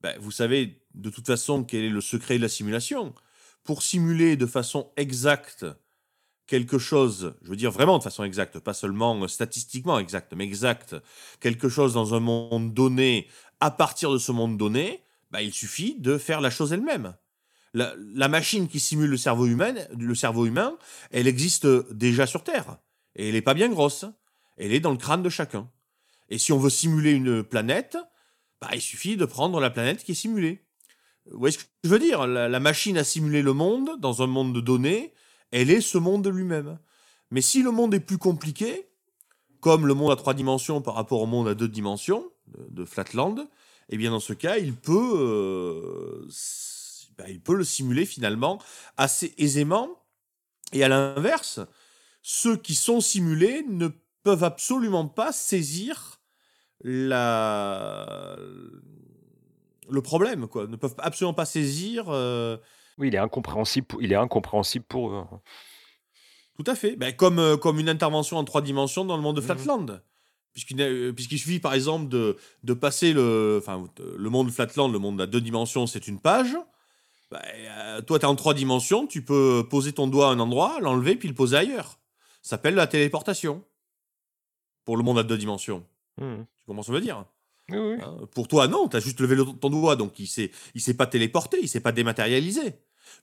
S2: ben, vous savez de toute façon quel est le secret de la simulation. Pour simuler de façon exacte quelque chose, je veux dire vraiment de façon exacte, pas seulement statistiquement exacte, mais exacte, quelque chose dans un monde donné, à partir de ce monde donné, bah, il suffit de faire la chose elle-même. La, machine qui simule le cerveau humain, le cerveau humain, elle existe déjà sur Terre. Et elle n'est pas bien grosse. Elle est dans le crâne de chacun. Et si on veut simuler une planète, bah, il suffit de prendre la planète qui est simulée. Vous voyez ce que je veux dire? La, machine a simulé le monde dans un monde de données elle est ce monde lui-même. Mais si le monde est plus compliqué, comme le monde à trois dimensions par rapport au monde à deux dimensions, de, Flatland, eh bien dans ce cas, il peut, euh, ben, il peut le simuler finalement assez aisément. Et à l'inverse, ceux qui sont simulés ne peuvent absolument pas saisir la... le problème, quoi. Ne peuvent absolument pas saisir euh,
S3: oui, il est incompréhensible, il est incompréhensible pour eux. Hein.
S2: Tout à fait. Ben, comme, euh, comme une intervention en trois dimensions dans le monde de mmh Flatland. Euh, puisqu'il suffit par exemple de, de passer le, enfin, le monde Flatland, le monde à deux dimensions, c'est une page. Ben, euh, toi, tu es en trois dimensions, tu peux poser ton doigt à un endroit, l'enlever, puis le poser ailleurs. Ça s'appelle la téléportation. Pour le monde à deux dimensions. Mmh. Tu comprends ce que je veux dire? Hein, pour toi, non, tu as juste levé ton doigt, donc il s'est, il s'est pas téléporté, il s'est pas dématérialisé.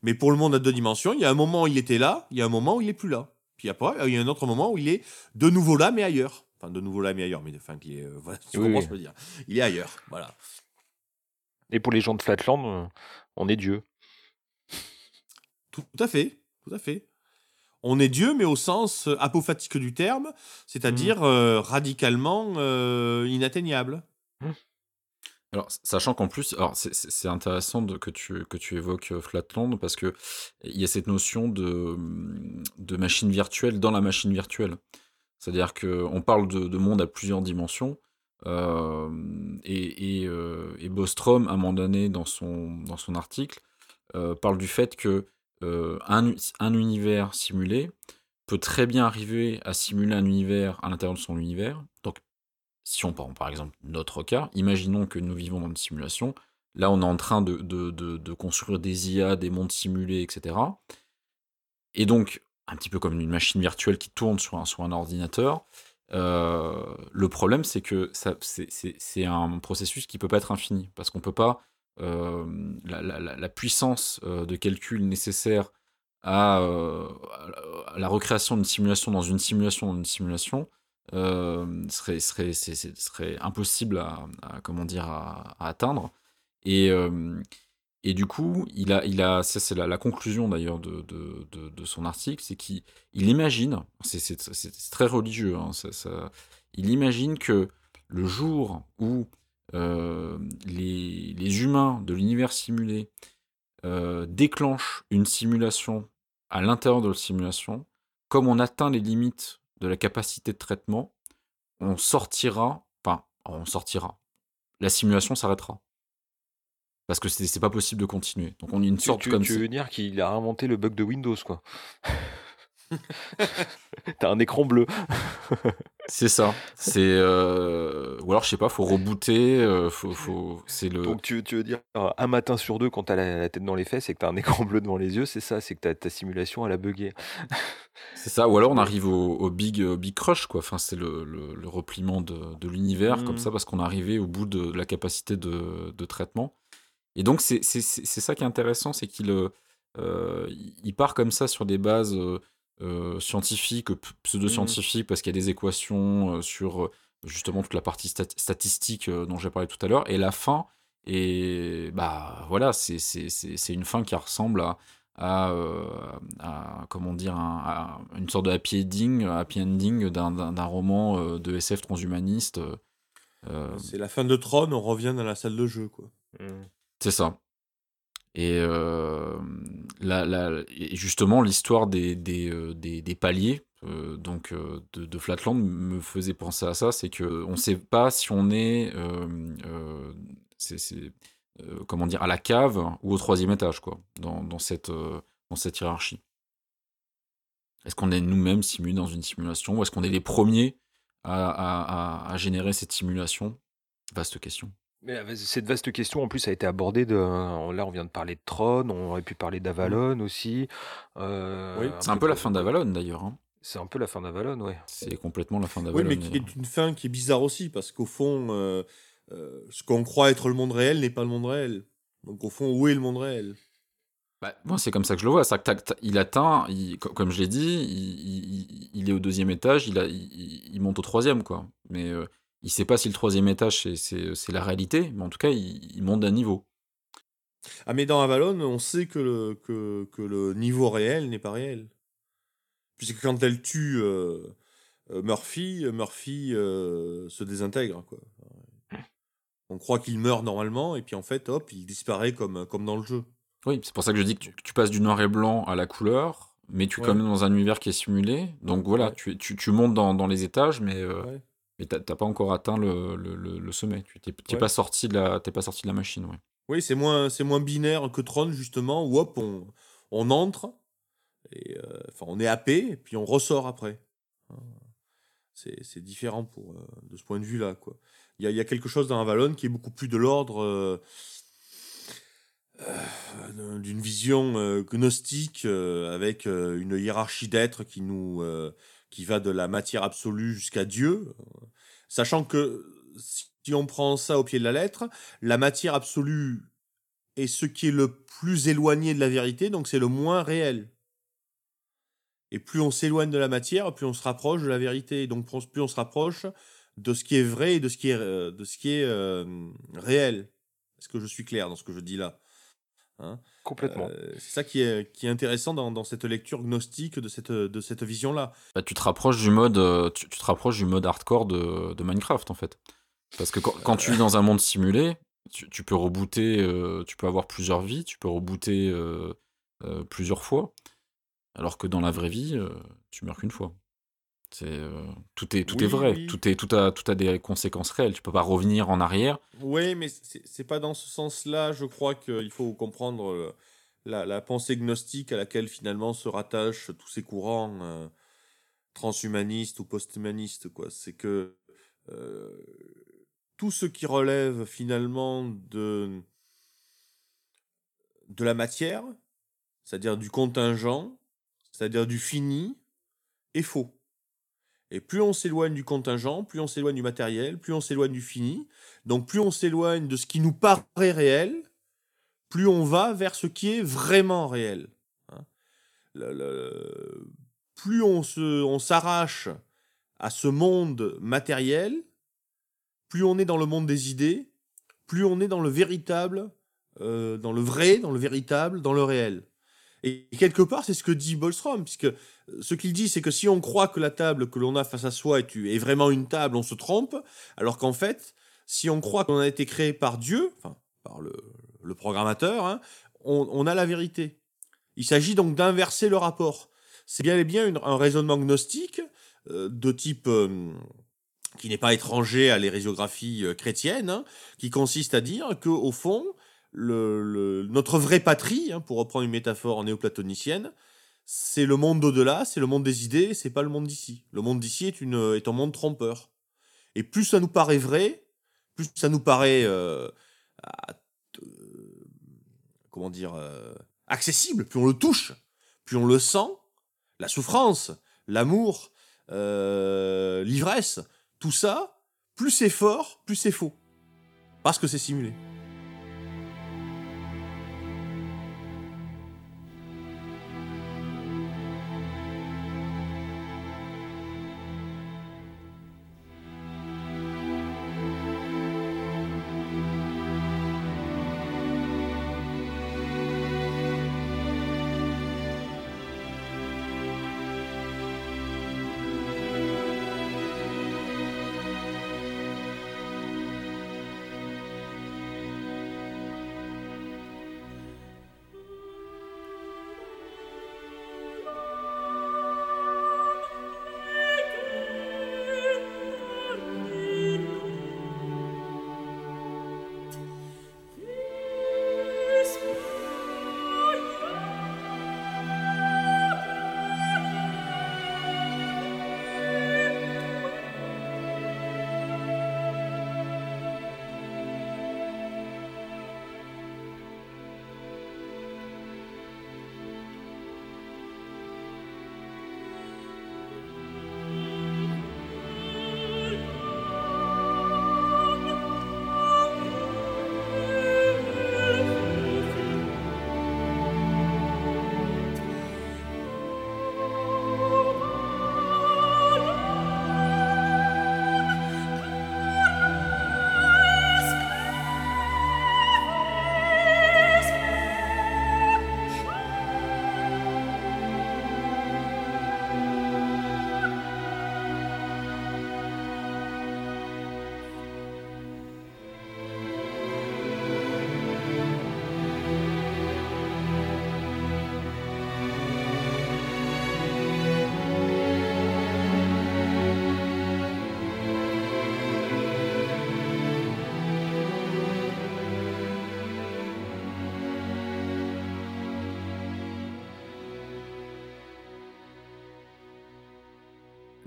S2: Mais pour le monde à deux dimensions, il y a un moment où il était là, il y a un moment où il est plus là. Puis après, il y a un autre moment où il est de nouveau là, mais ailleurs. Enfin, de nouveau là, mais ailleurs, mais enfin, qui est, euh, voilà, tu comprends ce que je veux dire. Il est ailleurs, voilà.
S3: Et pour les gens de Flatland, euh, on est Dieu.
S2: Tout, à fait, tout à fait. On est Dieu, mais au sens euh, apophatique du terme, c'est-à-dire mmh. radicalement inatteignable. Mmh.
S1: Alors, sachant qu'en plus, alors c'est intéressant de, que, tu, que tu évoques euh, Flatland parce que il y a cette notion de, mmh, de machine virtuelle dans la machine virtuelle. C'est-à-dire qu'on parle de, monde à plusieurs dimensions. Euh, et, et, euh, et, Bostrom, à un moment donné, dans son, dans son article, parle du fait que un, un, univers simulé peut très bien arriver à simuler un univers à l'intérieur de son univers. Donc, si on prend par exemple notre cas, imaginons que nous vivons dans une simulation, là on est en train de, de, construire des IA, des mondes simulés, etc. Et donc, un petit peu comme une machine virtuelle qui tourne sur un, sur un ordinateur, euh, le problème c'est que c'est un processus qui peut pas être infini, parce qu'on peut pas... Euh, la, puissance euh, de calcul nécessaire à, à la recréation d'une simulation dans une simulation dans une simulation, euh, serait, serait, serait impossible à, comment dire, à, atteindre. Et, Et du coup, il a, il a, ça c'est la, conclusion d'ailleurs de, de, son article, c'est qu'il imagine, c'est très religieux, hein, ça, il imagine que le jour où euh, les, les, humains de l'univers simulé euh, déclenchent une simulation à l'intérieur de la simulation, comme on atteint les limites de la capacité de traitement, on sortira, enfin, on sortira. La simulation s'arrêtera. Parce que c'est pas possible de continuer. Donc on est une sorte
S3: tu,
S1: comme
S3: tu veux dire qu'il a inventé le bug de Windows, quoi. T'as un écran bleu.
S1: c'est ça. C'est euh, ou alors je sais pas, faut rebooter. Euh, faut, faut... C'est le.
S3: Donc tu, tu, veux dire un matin sur deux quand t'as la, la tête dans les fesses et que t'as un écran bleu devant les yeux, c'est ça, c'est que ta, ta simulation elle a bugué.
S1: c'est ça. Ou alors on arrive au, big big crush quoi. Enfin c'est le, le, repliement de, de l'univers comme mmh. ça parce qu'on est arrivé au bout de la capacité de, de traitement. Et donc c'est ça qui est intéressant, c'est qu'il euh, il part comme ça sur des bases euh, scientifiques, pseudo-scientifiques, parce qu'il y a des équations euh, sur justement toute la partie statistique dont j'ai parlé tout à l'heure, et la fin, et bah voilà, c'est une fin qui ressemble à, à, comment dire, à une sorte de happy ending, happy ending d'un roman de SF transhumaniste.
S2: C'est la fin de Tron, on revient dans la salle de jeu, quoi. Mmh.
S1: C'est ça. Et, justement, l'histoire des, des, paliers donc, de, Flatland me faisait penser à ça. C'est qu'on ne sait pas si on est, comment dire, à la cave ou au troisième étage, quoi, dans, cette, dans cette hiérarchie. Est-ce qu'on est nous-mêmes simulés dans une simulation ou est-ce qu'on est les premiers à, à générer cette simulation? Vaste question.
S3: Mais euh, cette vaste question, en plus, a été abordée de là, on vient de parler de Tron, on aurait pu parler mmh. d'Avalon aussi,
S1: euh, Oui. C'est un peu la fin d'Avalon d'ailleurs. Hein.
S3: C'est un peu la fin d'Avalon, ouais.
S1: C'est complètement la fin
S2: Oui, mais qui est une fin qui est bizarre aussi, parce qu'au fond, euh, ce qu'on croit être le monde réel n'est pas le monde réel. Donc au fond, où est le monde réel?
S1: Bah, moi, c'est comme ça que je le vois. Ça, il atteint, comme je l'ai dit, il, est au deuxième étage, il, a, il, monte au troisième, quoi. Mais il sait pas si le troisième étage c'est la réalité, mais en tout cas, il, monte d'un niveau.
S2: Ah, mais dans Avalon, on sait que le, que, que le niveau réel n'est pas réel. Puisque quand elle tue euh, euh, Murphy, Murphy euh, se désintègre. Quoi. On croit qu'il meurt normalement, et puis en fait, hop, il disparaît comme, comme dans le jeu.
S1: Oui, c'est pour ça que je dis que tu, passes du noir et blanc à la couleur, mais tu es quand même dans un univers qui est simulé. Donc voilà, tu, tu, tu, montes dans, dans, les étages, mais mais t'as pas encore atteint le, le, le, sommet. Tu t'es pas sorti de la, pas sorti de la machine, ouais.
S2: Oui, c'est moins, c'est moins binaire que Tron justement où hop, on, on entre et euh, enfin on est happé et puis on ressort après. Hein. C'est différent pour euh, de ce point de vue là quoi. Il y a, y a, quelque chose dans Avalon qui est beaucoup plus de l'ordre euh, d'une vision gnostique avec une hiérarchie d'êtres qui nous qui va de la matière absolue jusqu'à Dieu, sachant que si on prend ça au pied de la lettre, la matière absolue est ce qui est le plus éloigné de la vérité, donc c'est le moins réel. Et plus on s'éloigne de la matière, plus on se rapproche de la vérité. Donc plus on se rapproche de ce qui est vrai et de ce qui est, euh, euh, réel. Est-ce que je suis clair dans ce que je dis là?
S3: Hein Complètement.
S2: Euh, c'est ça qui est, qui est intéressant dans, dans, cette lecture gnostique de cette, de cette vision-là.
S1: Bah, tu te rapproches du mode, euh, tu, te rapproches du mode hardcore de, de, Minecraft en fait. Parce que quand, quand tu vis dans un monde simulé, tu, tu peux rebooter, euh, tu peux avoir plusieurs vies, tu peux rebooter plusieurs fois. Alors que dans la vraie vie, tu meurs qu'une fois. Euh, tout est tout est vrai, tout est tout a tout a des conséquences réelles. Tu peux pas revenir en arrière.
S2: Oui, mais c'est pas dans ce sens-là. Je crois qu'il faut comprendre euh, la, la, pensée gnostique à laquelle finalement se rattachent tous ces courants euh, transhumanistes ou posthumanistes. Quoi, c'est que tout ce qui relève finalement de de la matière, c'est-à-dire du contingent, c'est-à-dire du fini, est faux. Et plus on s'éloigne du contingent, plus on s'éloigne du matériel, plus on s'éloigne du fini. Donc plus on s'éloigne de ce qui nous paraît réel, plus on va vers ce qui est vraiment réel. Hein. plus on, se, on s'arrache à ce monde matériel, plus on est dans le monde des idées, plus on est dans le véritable dans le vrai, dans le véritable, dans le réel. Et quelque part, c'est ce que dit Bolstrom, puisque ce qu'il dit, c'est que si on croit que la table que l'on a face à soi est, vraiment une table, on se trompe, alors qu'en fait, si on croit qu'on a été créé par Dieu, enfin, par le, programmateur, hein, on, a la vérité. Il s'agit donc d'inverser le rapport. C'est bien et bien un raisonnement gnostique euh, de type euh, qui n'est pas étranger à l'hérésiographie euh, chrétienne, hein, qui consiste à dire que au fond, le, notre vraie patrie, hein, pour reprendre une métaphore néoplatonicienne, c'est le monde d'au-delà, c'est le monde des idées, c'est pas le monde d'ici. Le monde d'ici est, un monde trompeur. Et plus ça nous paraît vrai, plus ça nous paraît euh, comment dire euh, accessible, plus on le touche, plus on le sent, la souffrance, l'amour, euh, l'ivresse, tout ça, plus c'est fort, plus c'est faux. Parce que c'est simulé.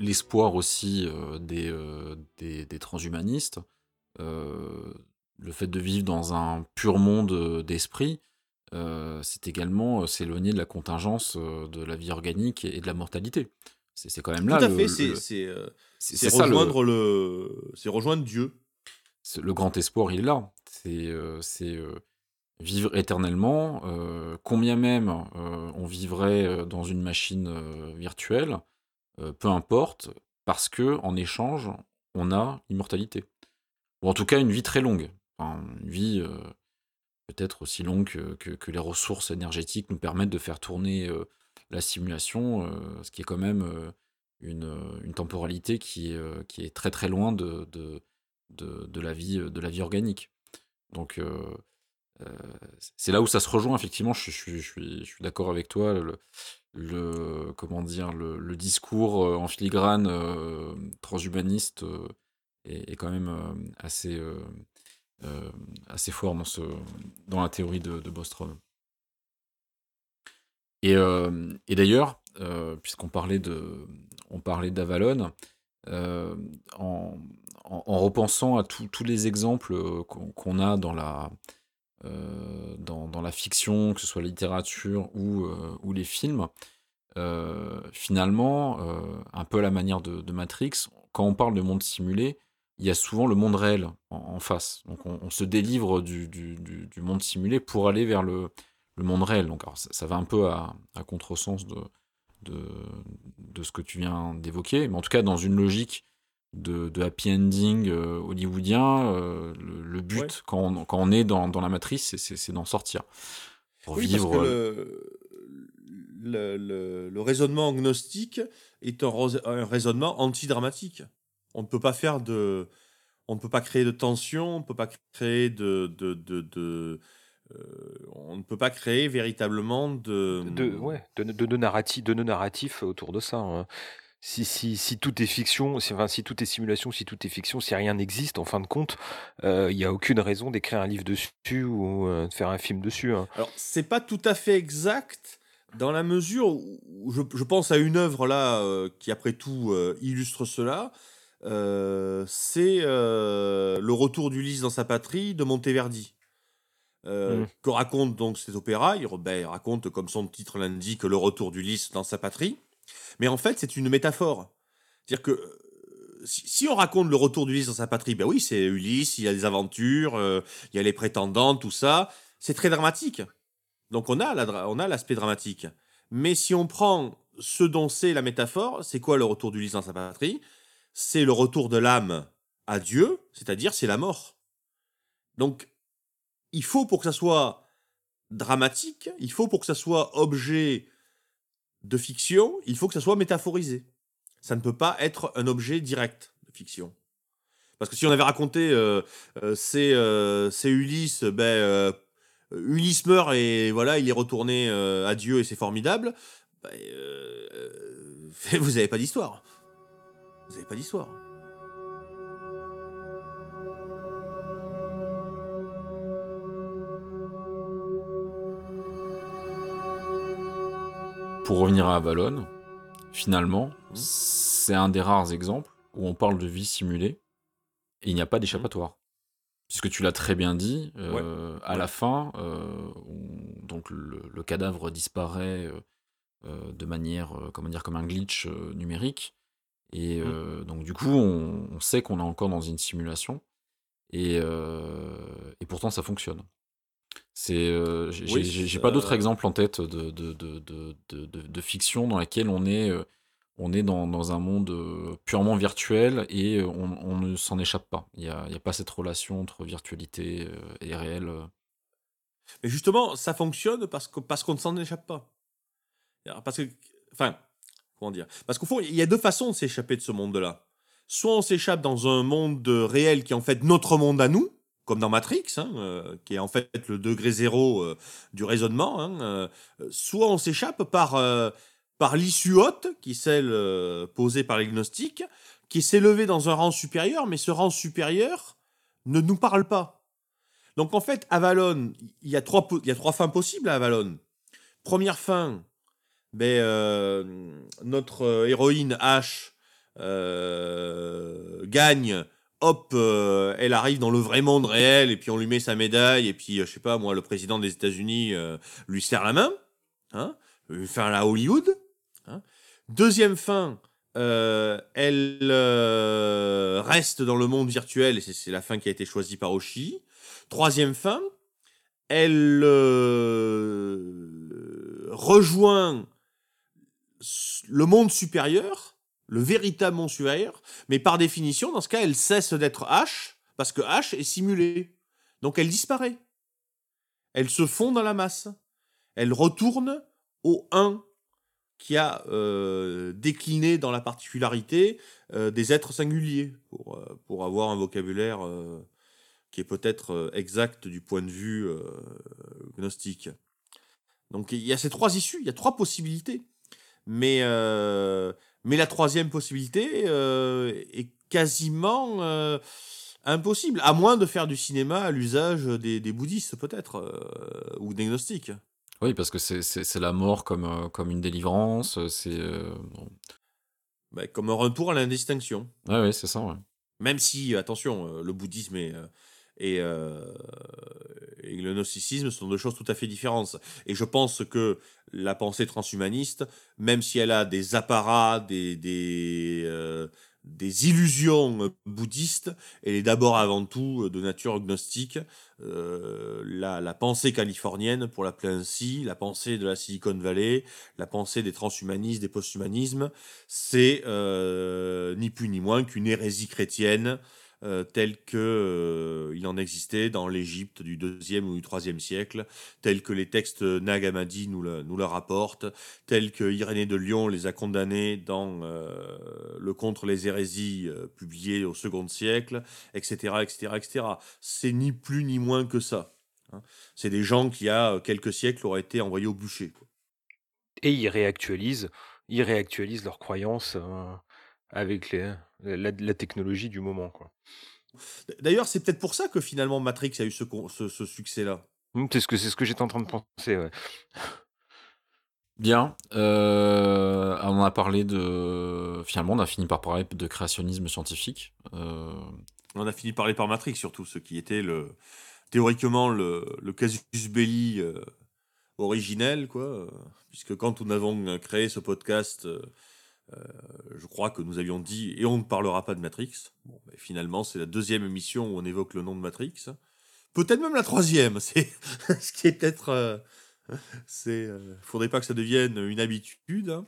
S1: L'espoir aussi euh, euh, des, des, transhumanistes, euh, le fait de vivre dans un pur monde d'esprit, c'est également s'éloigner de la contingence de la vie organique et de la mortalité. C'est quand même là.
S2: Tout à fait, c'est rejoindre, le... rejoindre Dieu.
S1: Le grand espoir, il est là. C'est vivre éternellement. combien même on vivrait dans une machine virtuelle, euh, peu importe, parce que en échange, on a l'immortalité. Ou en tout cas une vie très longue. une vie euh, peut-être aussi longue que, les ressources énergétiques nous permettent de faire tourner euh, la simulation, ce qui est quand même une, temporalité qui est, très très loin de, la, vie, de la vie organique. Donc c'est là où ça se rejoint, effectivement, je, suis, d'accord avec toi. Le comment dire le, discours euh, en filigrane euh, transhumaniste euh, est, quand même assez assez fort dans ce dans la théorie de, de Bostrom. Et, et d'ailleurs, puisqu'on parlait de on parlait d'Avalon, en, en, en, repensant à tous les exemples qu'on a dans la dans, dans, la fiction, que ce soit la littérature ou, euh, les films, euh, finalement, un peu à la manière de, Matrix, quand on parle de monde simulé, il y a souvent le monde réel en, face. Donc on, se délivre du, monde simulé pour aller vers le, monde réel. Donc ça, va un peu à, contresens de, de, ce que tu viens d'évoquer, mais en tout cas dans une logique de, happy ending hollywoodien. le, but, quand, on, quand, on, est dans, dans la matrice, c'est d'en sortir.
S2: Pour vivre. le, le, raisonnement gnostique est un, un raisonnement anti-dramatique. On ne peut pas faire de. On ne peut pas créer de tension, on ne peut pas créer de, de, de euh, on ne peut pas créer véritablement de,
S3: de, ouais, de, de, de narratif autour de ça. Hein. Si, si, si, tout est fiction, si, enfin, si tout est simulation, si tout est fiction, si rien n'existe, en fin de compte, euh, il n'y a aucune raison d'écrire un livre dessus ou euh, de faire un film dessus. Hein.
S2: Alors, c'est pas tout à fait exact dans la mesure où je, je pense à une œuvre là qui, après tout, illustre cela. c'est Le retour d'Ulysse dans sa patrie de Monteverdi. Euh, mmh. que raconte donc cet opéra? Ben, il, raconte, comme son titre l'indique, le retour d'Ulysse dans sa patrie. Mais en fait, c'est une métaphore. C'est-à-dire que euh, si, on raconte le retour d'Ulysse dans sa patrie, ben oui, c'est Ulysse, il y a des aventures, euh, il y a les prétendants, tout ça. C'est très dramatique. Donc on a, on a l'aspect dramatique. Mais si on prend ce dont c'est la métaphore, c'est quoi le retour d'Ulysse dans sa patrie? C'est le retour de l'âme à Dieu, c'est-à-dire c'est la mort. Donc il faut pour que ça soit dramatique, il faut pour que ça soit objet de fiction, il faut que ça soit métaphorisé. Ça ne peut pas être un objet direct de fiction. Parce que si on avait raconté euh, euh, euh c'est Ulysse, ben, euh, Ulysse meurt et voilà, il est retourné à Dieu et c'est formidable, ben, vous n'avez pas d'histoire. Vous n'avez pas d'histoire.
S1: Pour revenir à Avalon, finalement, mmh. c'est un des rares exemples où on parle de vie simulée et il n'y a pas d'échappatoire. Mmh. Puisque tu l'as très bien dit, euh, à la fin, euh, donc le, cadavre disparaît euh, de manière, comment dire, comme un glitch numérique. Et mmh. donc du coup, on, sait qu'on est encore dans une simulation. Et, et pourtant, ça fonctionne. C'est, euh, j'ai pas d'autres exemples en tête de, de, de, de, fiction dans laquelle on est, euh, on est dans, dans un monde euh, purement virtuel et on, on ne s'en échappe pas. Il n'y a, y a, pas cette relation entre virtualité et réel.
S2: Mais justement, ça fonctionne parce qu'on parce qu'on ne s'en échappe pas. Parce que, enfin, comment dire? Parce qu'au fond, il y a deux façons de s'échapper de ce monde-là. Soit on s'échappe dans un monde réel qui est en fait notre monde à nous, comme dans Matrix, hein, euh, qui est en fait le degré zéro euh, du raisonnement, hein, euh, soit on s'échappe par, par l'issue haute, qui est celle posée par les gnostiques, qui s'est levé dans un rang supérieur, mais ce rang supérieur ne nous parle pas. Donc en fait, Avalon, il y, a trois, y a trois fins possibles à Avalon. Première fin, ben, notre héroïne H gagne hop, euh, elle arrive dans le vrai monde réel et puis on lui met sa médaille et puis euh, je sais pas moi, le président des États-Unis euh, lui serre la main, hein, lui faire la Hollywood. Hein. Deuxième fin, elle reste dans le monde virtuel et c'est la fin qui a été choisie par Oshi. Troisième fin, elle rejoint le monde supérieur le véritable supérieur, mais par définition, dans ce cas, elle cesse d'être H, parce que H est simulé. Donc elle disparaît. Elle se fond dans la masse. Elle retourne au 1 qui a euh, décliné dans la particularité euh, des êtres singuliers, pour, euh, pour avoir un vocabulaire qui est peut-être exact du point de vue gnostique. Donc il y a ces trois issues, il y a trois possibilités. Mais mais la troisième possibilité euh, est quasiment euh, impossible, à moins de faire du cinéma à l'usage des, bouddhistes peut-être, euh, ou des gnostiques.
S1: Oui, parce que c'est la mort comme, comme une délivrance, c'est...
S2: Bah, comme un retour à l'indistinction.
S1: Ah oui, c'est ça, ouais.
S2: Même si, attention, le bouddhisme est et, euh, et, le gnosticisme sont deux choses tout à fait différentes. Et je pense que la pensée transhumaniste, même si elle a des apparats, des, des, euh, illusions bouddhistes, elle est d'abord avant tout de nature gnostique. la, la, pensée californienne, pour l'appeler ainsi, la pensée de la Silicon Valley, la pensée des transhumanistes, des posthumanismes, c'est ni plus ni moins qu'une hérésie chrétienne euh, tel que euh, il en existait dans l'Égypte du deuxième ou du troisième siècle, tel que les textes Nag Hammadi nous le, nous rapportent, tel que Irénée de Lyon les a condamnés dans euh, le Contre les hérésies publié au second siècle, etc., etc., etc. C'est ni plus ni moins que ça. Hein. C'est des gens qui, il y a quelques siècles, auraient été envoyés au bûcher.
S3: Et ils réactualisent, ils réactualisent leurs croyances avec les, la, technologie du moment. Quoi.
S2: D'ailleurs, c'est peut-être pour ça que finalement Matrix a eu ce, ce, succès-là.
S3: Mmh, c'est ce que, ce que j'étais en train de penser.
S1: Bien. Euh, on a parlé de. Finalement, on a fini par parler de créationnisme scientifique. Euh,
S2: on a fini par parler par Matrix, surtout, ce qui était le théoriquement le, le casus belli euh, originel, quoi. Puisque quand nous avons créé ce podcast euh, je crois que nous avions dit, et on ne parlera pas de Matrix. Bon, mais finalement, c'est la deuxième émission où on évoque le nom de Matrix. Peut-être même la troisième. C'est ce qui est peut-être. Euh, c'est. Euh, faudrait pas que ça devienne une habitude. Hein.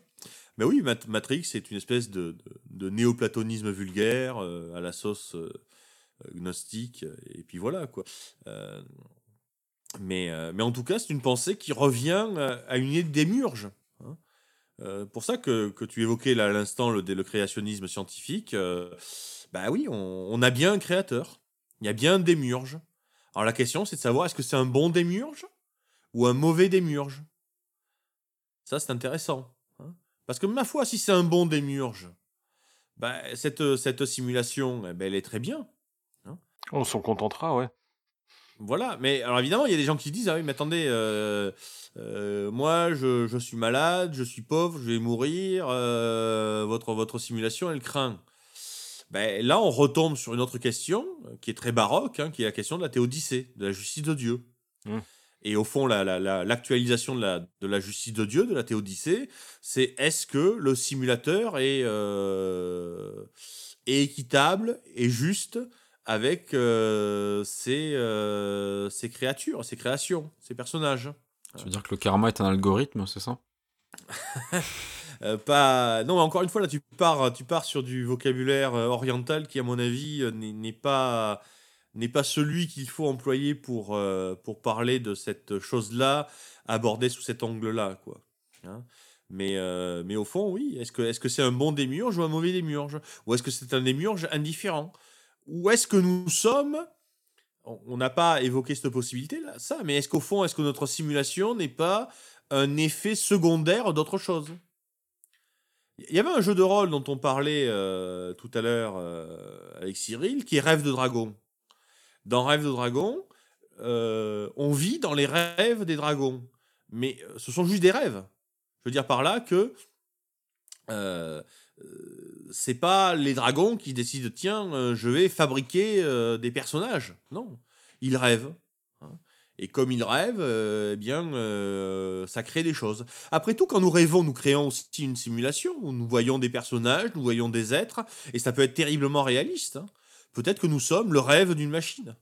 S2: Mais oui, Matrix est une espèce de, de, néoplatonisme vulgaire à la sauce gnostique. Et puis voilà, quoi. mais, mais en tout cas, c'est une pensée qui revient à une idée de démurge. Euh, pour ça que, que, tu évoquais là à l'instant le, créationnisme scientifique, euh, bah oui, on, a bien un créateur. Il y a bien un démurge. Alors la question, c'est de savoir est-ce que c'est un bon démurge ou un mauvais démurge Ça, c'est intéressant. Hein Parce que ma foi, si c'est un bon démurge, bah, cette, cette simulation, eh ben, elle est très bien.
S3: Hein on s'en contentera, ouais.
S2: Voilà, mais alors évidemment, il y a des gens qui disent Ah oui, mais attendez, euh, euh, moi je, je, suis malade, je suis pauvre, je vais mourir, euh, votre, votre simulation, elle craint. Ben, là, on retombe sur une autre question qui est très baroque, hein, qui est la question de la théodicée, de la justice de Dieu. Mmh. Et au fond, l'actualisation la, la, de, la, de la justice de Dieu, de la théodicée, c'est est-ce que le simulateur est, est équitable et juste avec euh, euh, ces, créatures, ces créations, ces personnages.
S1: Tu veux dire que le karma est un algorithme, c'est ça?
S2: Euh, pas non encore une fois là tu pars tu pars sur du vocabulaire oriental qui à mon avis n'est pas n'est pas celui qu'il faut employer pour pour parler de cette chose là abordée sous cet angle là quoi hein. mais mais au fond oui est-ce que est-ce que c'est un bon démiurge ou un mauvais démiurge? Ou est-ce que c'est un démiurge indifférent? Où est-ce que nous sommes? On n'a pas évoqué cette possibilité-là, ça, mais est-ce qu'au fond, est-ce que notre simulation n'est pas un effet secondaire d'autre chose? Il y avait un jeu de rôle dont on parlait euh, tout à l'heure euh, avec Cyril, qui est Rêve de Dragon. Dans Rêve de Dragon, euh, on vit dans les rêves des dragons. Mais ce sont juste des rêves. Je veux dire par là que c'est pas les dragons qui décident tiens euh, je vais fabriquer euh, des personnages. Non. Ils rêvent hein. et comme ils rêvent euh, eh bien ça crée des choses. Après tout quand nous rêvons nous créons aussi une simulation où nous voyons des personnages nous voyons des êtres et ça peut être terriblement réaliste hein. peut-être que nous sommes le rêve d'une machine.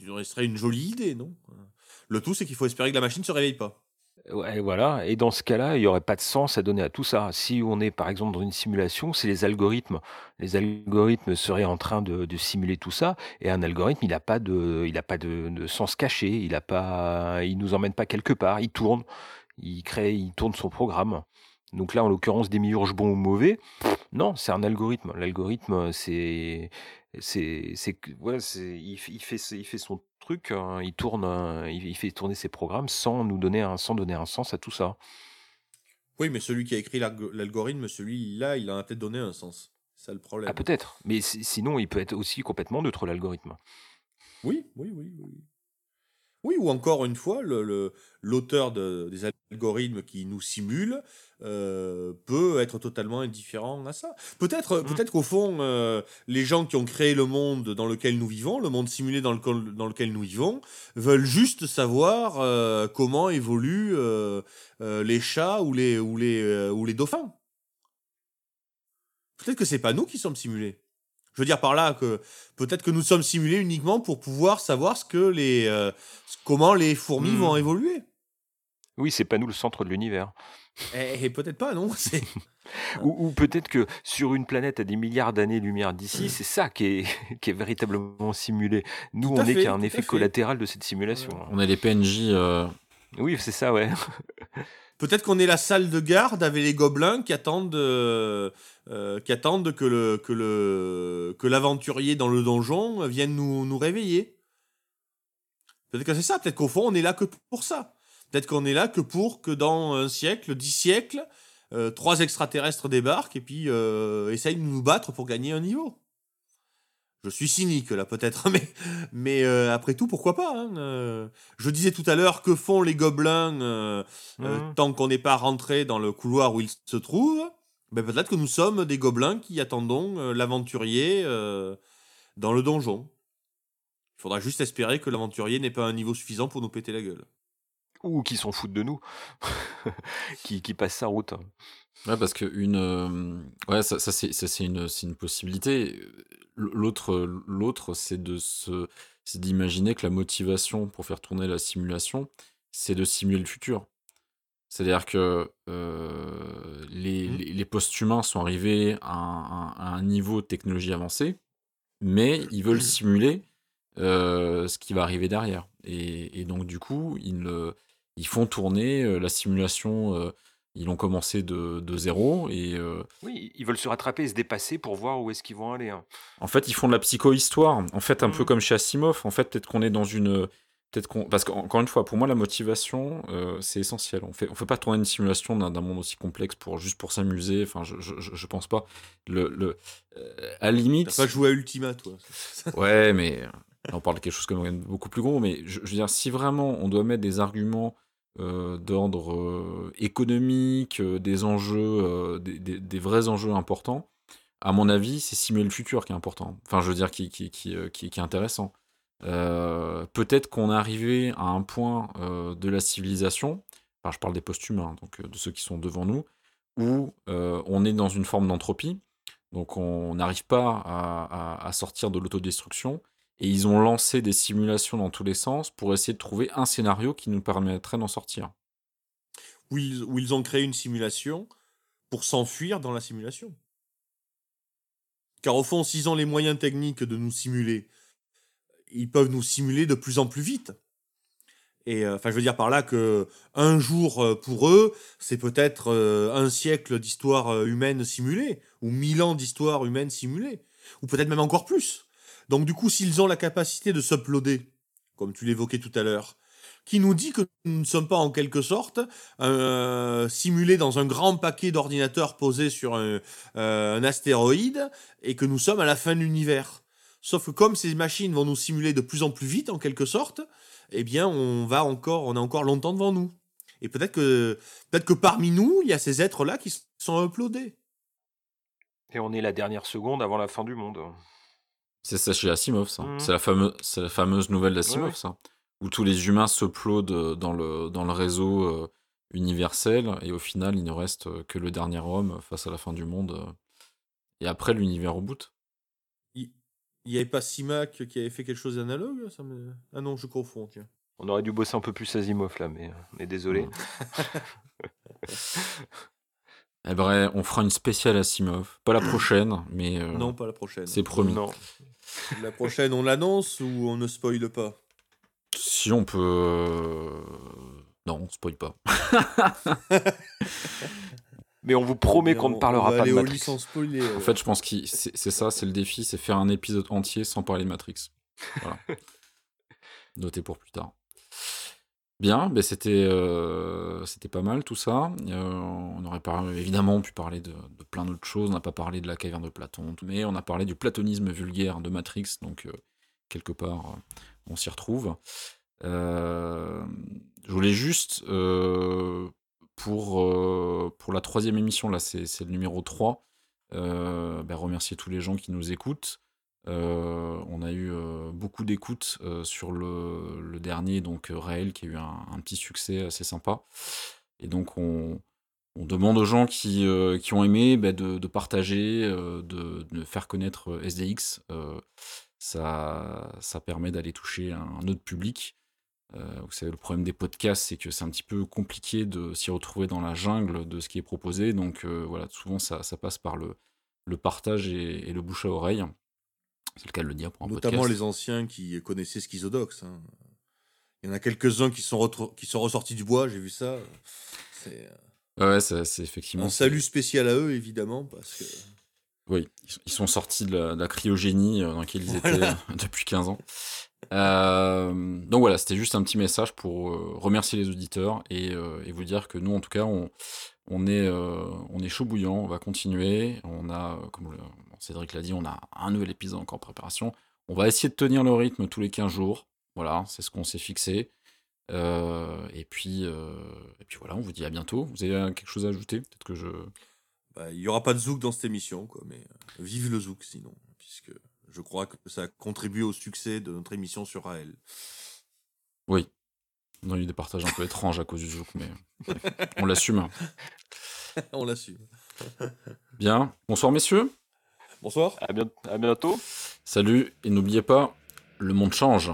S2: Ce serait une jolie idée non? Le tout c'est qu'il faut espérer que la machine ne se réveille pas
S3: Ouais, voilà. Et dans ce cas-là, il n'y aurait pas de sens à donner à tout ça. Si on est, par exemple, dans une simulation, c'est les algorithmes. Les algorithmes seraient en train de, simuler tout ça, et un algorithme, il n'a pas de, il a pas de, sens caché. Il a pas, il nous emmène pas quelque part. Il tourne, il crée, il tourne son programme. Donc là, en l'occurrence, des miurges bons ou mauvais, non, c'est un algorithme. L'algorithme, c'est, c'est, c'est, ouais, il, il fait, il fait son truc, hein, il tourne, il, fait tourner ses programmes sans nous donner un, sans donner un sens à tout ça.
S2: Oui, mais celui qui a écrit l'algorithme, celui-là, il a peut-être donné un sens. C'est le problème.
S3: Ah, peut-être. Mais sinon, il peut être aussi complètement neutre, l'algorithme.
S2: Oui, oui, oui, oui. Oui, ou encore une fois, l'auteur le, des algorithmes qui nous simulent euh, peut être totalement indifférent à ça. Peut-être mmh. peut qu'au fond, euh, les gens qui ont créé le monde dans lequel nous vivons, le monde simulé dans, le, dans lequel nous vivons, veulent juste savoir euh, comment évoluent les chats ou les, ou les, ou les dauphins. Peut-être que c'est pas nous qui sommes simulés. Je veux dire par là que peut-être que nous sommes simulés uniquement pour pouvoir savoir ce que les, comment les fourmis vont
S3: Mmh.
S2: évoluer.
S3: Oui, c'est pas nous le centre de l'univers.
S2: Et, et peut-être pas, non
S3: Ou, ou peut-être que sur une planète à des milliards d'années-lumière d'ici, c'est ça qui est, qui est véritablement simulé. Nous, on n'est
S2: fait,
S3: qu'un
S2: tout à
S3: effet
S2: fait.
S3: collatéral de cette simulation.
S1: On est les PNJ. euh,
S3: Oui, c'est ça, ouais.
S2: Peut-être qu'on est la salle de garde avec les gobelins qui attendent, euh, euh, qui attendent que le que le que l'aventurier dans le donjon vienne nous, nous réveiller. Peut-être que c'est ça. Peut-être qu'au fond on est là que pour ça. Peut-être qu'on est là que pour que dans un siècle, dix siècles, euh, trois extraterrestres débarquent et puis euh, essayent de nous battre pour gagner un niveau. Je suis cynique là peut-être, mais, mais euh, après tout pourquoi pas. hein, je disais tout à l'heure que font les gobelins
S3: Mhm.
S2: tant qu'on n'est pas rentré dans le couloir où ils se trouvent. Ben peut-être que nous sommes des gobelins qui attendons l'aventurier dans le donjon. Il faudra juste espérer que l'aventurier n'ait pas un niveau suffisant pour nous péter la gueule.
S3: Ou qui s'en foutent de nous, qui, qui passent sa route.
S1: Ouais, parce que une, euh, ouais, ça, ça, c'est, une, une possibilité. L'autre, l'autre, c'est de se, c'est d'imaginer que la motivation pour faire tourner la simulation, c'est de simuler le futur. C'est-à-dire que euh, les,
S2: Mhm.
S1: les, les post-humains sont arrivés à un, à un niveau de technologie avancée, mais ils veulent simuler euh, ce qui va arriver derrière. Et, et donc, du coup, ils, ils font tourner euh, la simulation. euh, ils ont commencé de, de zéro et euh,
S3: Oui, ils veulent se rattraper et se dépasser pour voir où est-ce qu'ils vont aller. hein.
S1: en fait, ils font de la psycho-histoire. En fait, un peu
S3: Mhm.
S1: comme chez Asimov. En fait, peut-être qu'on est dans une. Peut-être qu'on. Parce qu'encore une fois, pour moi, la motivation, euh, c'est essentiel. On fait, on fait pas tourner une simulation d'un monde aussi complexe pour juste pour s'amuser. Enfin, je, je, je- pense pas. Le, le, euh, à la limite.
S2: T'as pas joué à Ultima, toi
S1: Ouais, mais on parle de quelque chose même beaucoup plus gros. Mais je, je veux dire, si vraiment on doit mettre des arguments d'ordre euh, économique, euh, des enjeux, euh, des, vrais enjeux importants, à mon avis, c'est simuler le futur qui est important. Enfin, je veux dire, qui, euh, est intéressant. Euh, Peut-être qu'on est arrivé à un point euh, de la civilisation, enfin, je parle des post-humains, donc euh, de ceux qui sont devant nous, où euh, on est dans une forme d'entropie. Donc on n'arrive pas à sortir de l'autodestruction. Et ils ont lancé des simulations dans tous les sens pour essayer de trouver un scénario qui nous permettrait d'en sortir.
S2: où ils, ont créé une simulation pour s'enfuir dans la simulation. Car au fond, s'ils ont les moyens techniques de nous simuler, ils peuvent nous simuler de plus en plus vite. Et euh, enfin, je veux dire par là que un jour euh, pour eux, c'est peut-être euh, un siècle d'histoire humaine simulée, ou mille ans d'histoire humaine simulée, ou peut-être même encore plus. Donc du coup, s'ils ont la capacité de s'uploader, comme tu l'évoquais tout à l'heure, qui nous dit que nous ne sommes pas en quelque sorte euh, simulés dans un grand paquet d'ordinateurs posés sur un, euh, un astéroïde et que nous sommes à la fin de l'univers. Sauf que comme ces machines vont nous simuler de plus en plus vite en quelque sorte, eh bien on va encore, on a encore longtemps devant nous. Et peut-être peut-être que parmi nous, il y a ces êtres-là qui sont uploadés.
S3: Et on est la dernière seconde avant la fin du monde.
S1: C'est ça chez Asimov, ça.
S3: Mhm.
S1: C'est la, fameuse, c'est la fameuse nouvelle d'Asimov,
S3: Ouais.
S1: ça. Où tous les humains s'uploadent dans le, dans le réseau euh, universel et au final, il ne reste que le dernier homme face à la fin du monde. euh, et après, l'univers reboot.
S2: Il n'y avait pas Simac qui avait fait quelque chose d'analogue ça me... Ah non, je confonds, tiens.
S3: On aurait dû bosser un peu plus Asimov là, mais est désolé.
S1: Mhm. Eh ben, on fera une spéciale Asimov. Pas la prochaine, mais euh,
S2: Non, pas la prochaine.
S1: c'est promis.
S3: Non.
S2: La prochaine, on l'annonce ou on ne spoile pas?
S1: Si on peut. euh, Non, on spoil pas.
S3: Mais on vous promet qu'on ne parlera
S2: on va
S3: pas
S2: aller
S3: de
S2: au
S3: Matrix.
S2: lit sans spoiler.
S1: En fait, je pense que c'est c'est ça, c'est le défi, c'est faire un épisode entier sans parler de Matrix. Voilà. Noté pour plus tard. Bien, ben c'était euh, c'était pas mal tout ça. Euh, on aurait évidemment pu parler de, plein d'autres choses. On n'a pas parlé de la caverne de Platon, mais on a parlé du platonisme vulgaire de Matrix, donc euh, quelque part on s'y retrouve. Je voulais juste pour, pour la troisième émission, là c'est le numéro 3, euh, ben, remercier tous les gens qui nous écoutent. Euh, on a eu euh, beaucoup d'écoutes euh, sur le, dernier, donc Raël, qui a eu un, petit succès assez sympa. Et donc on, demande aux gens qui, qui ont aimé bah, de, partager, de, faire connaître SDX. ça, ça permet d'aller toucher un, autre public. vous savez, le problème des podcasts, c'est que c'est un petit peu compliqué de s'y retrouver dans la jungle de ce qui est proposé. Donc voilà, souvent ça, passe par le, le partage et, le bouche à oreille. C'est le cas de le dire pour un
S2: Notamment les anciens qui connaissaient Schizodox. Hein. Il y en a quelques-uns qui sont, qui sont ressortis du bois, j'ai vu ça.
S1: C'est Ouais, c'est effectivement.
S2: Un salut spécial à eux, évidemment, parce que.
S1: Oui, ils sont sortis de la, cryogénie euh, dans laquelle ils étaient euh, depuis 15 ans. Euh, donc voilà, c'était juste un petit message pour remercier les auditeurs et, vous dire que nous, en tout cas, on, on est, on est chaud bouillant, on va continuer. On a, comme Cédric l'a dit, on a un nouvel épisode encore en préparation. On va essayer de tenir le rythme tous les 15 jours. Voilà, c'est ce qu'on s'est fixé. Euh, et, puis, euh, et puis voilà, on vous dit à bientôt. Vous avez quelque chose à ajouter? Peut-être que je.
S2: Bah, il n'y aura pas de zouk dans cette émission, quoi, mais euh, vive le zouk sinon, puisque je crois que ça a contribué au succès de notre émission sur AL.
S1: Oui. On a eu des partages un peu étranges à cause du zouk, mais on l'assume.
S2: on l'assume.
S1: Bien. Bonsoir, messieurs.
S2: Bonsoir.
S3: À, bientôt.
S1: Salut, et n'oubliez pas, le monde change.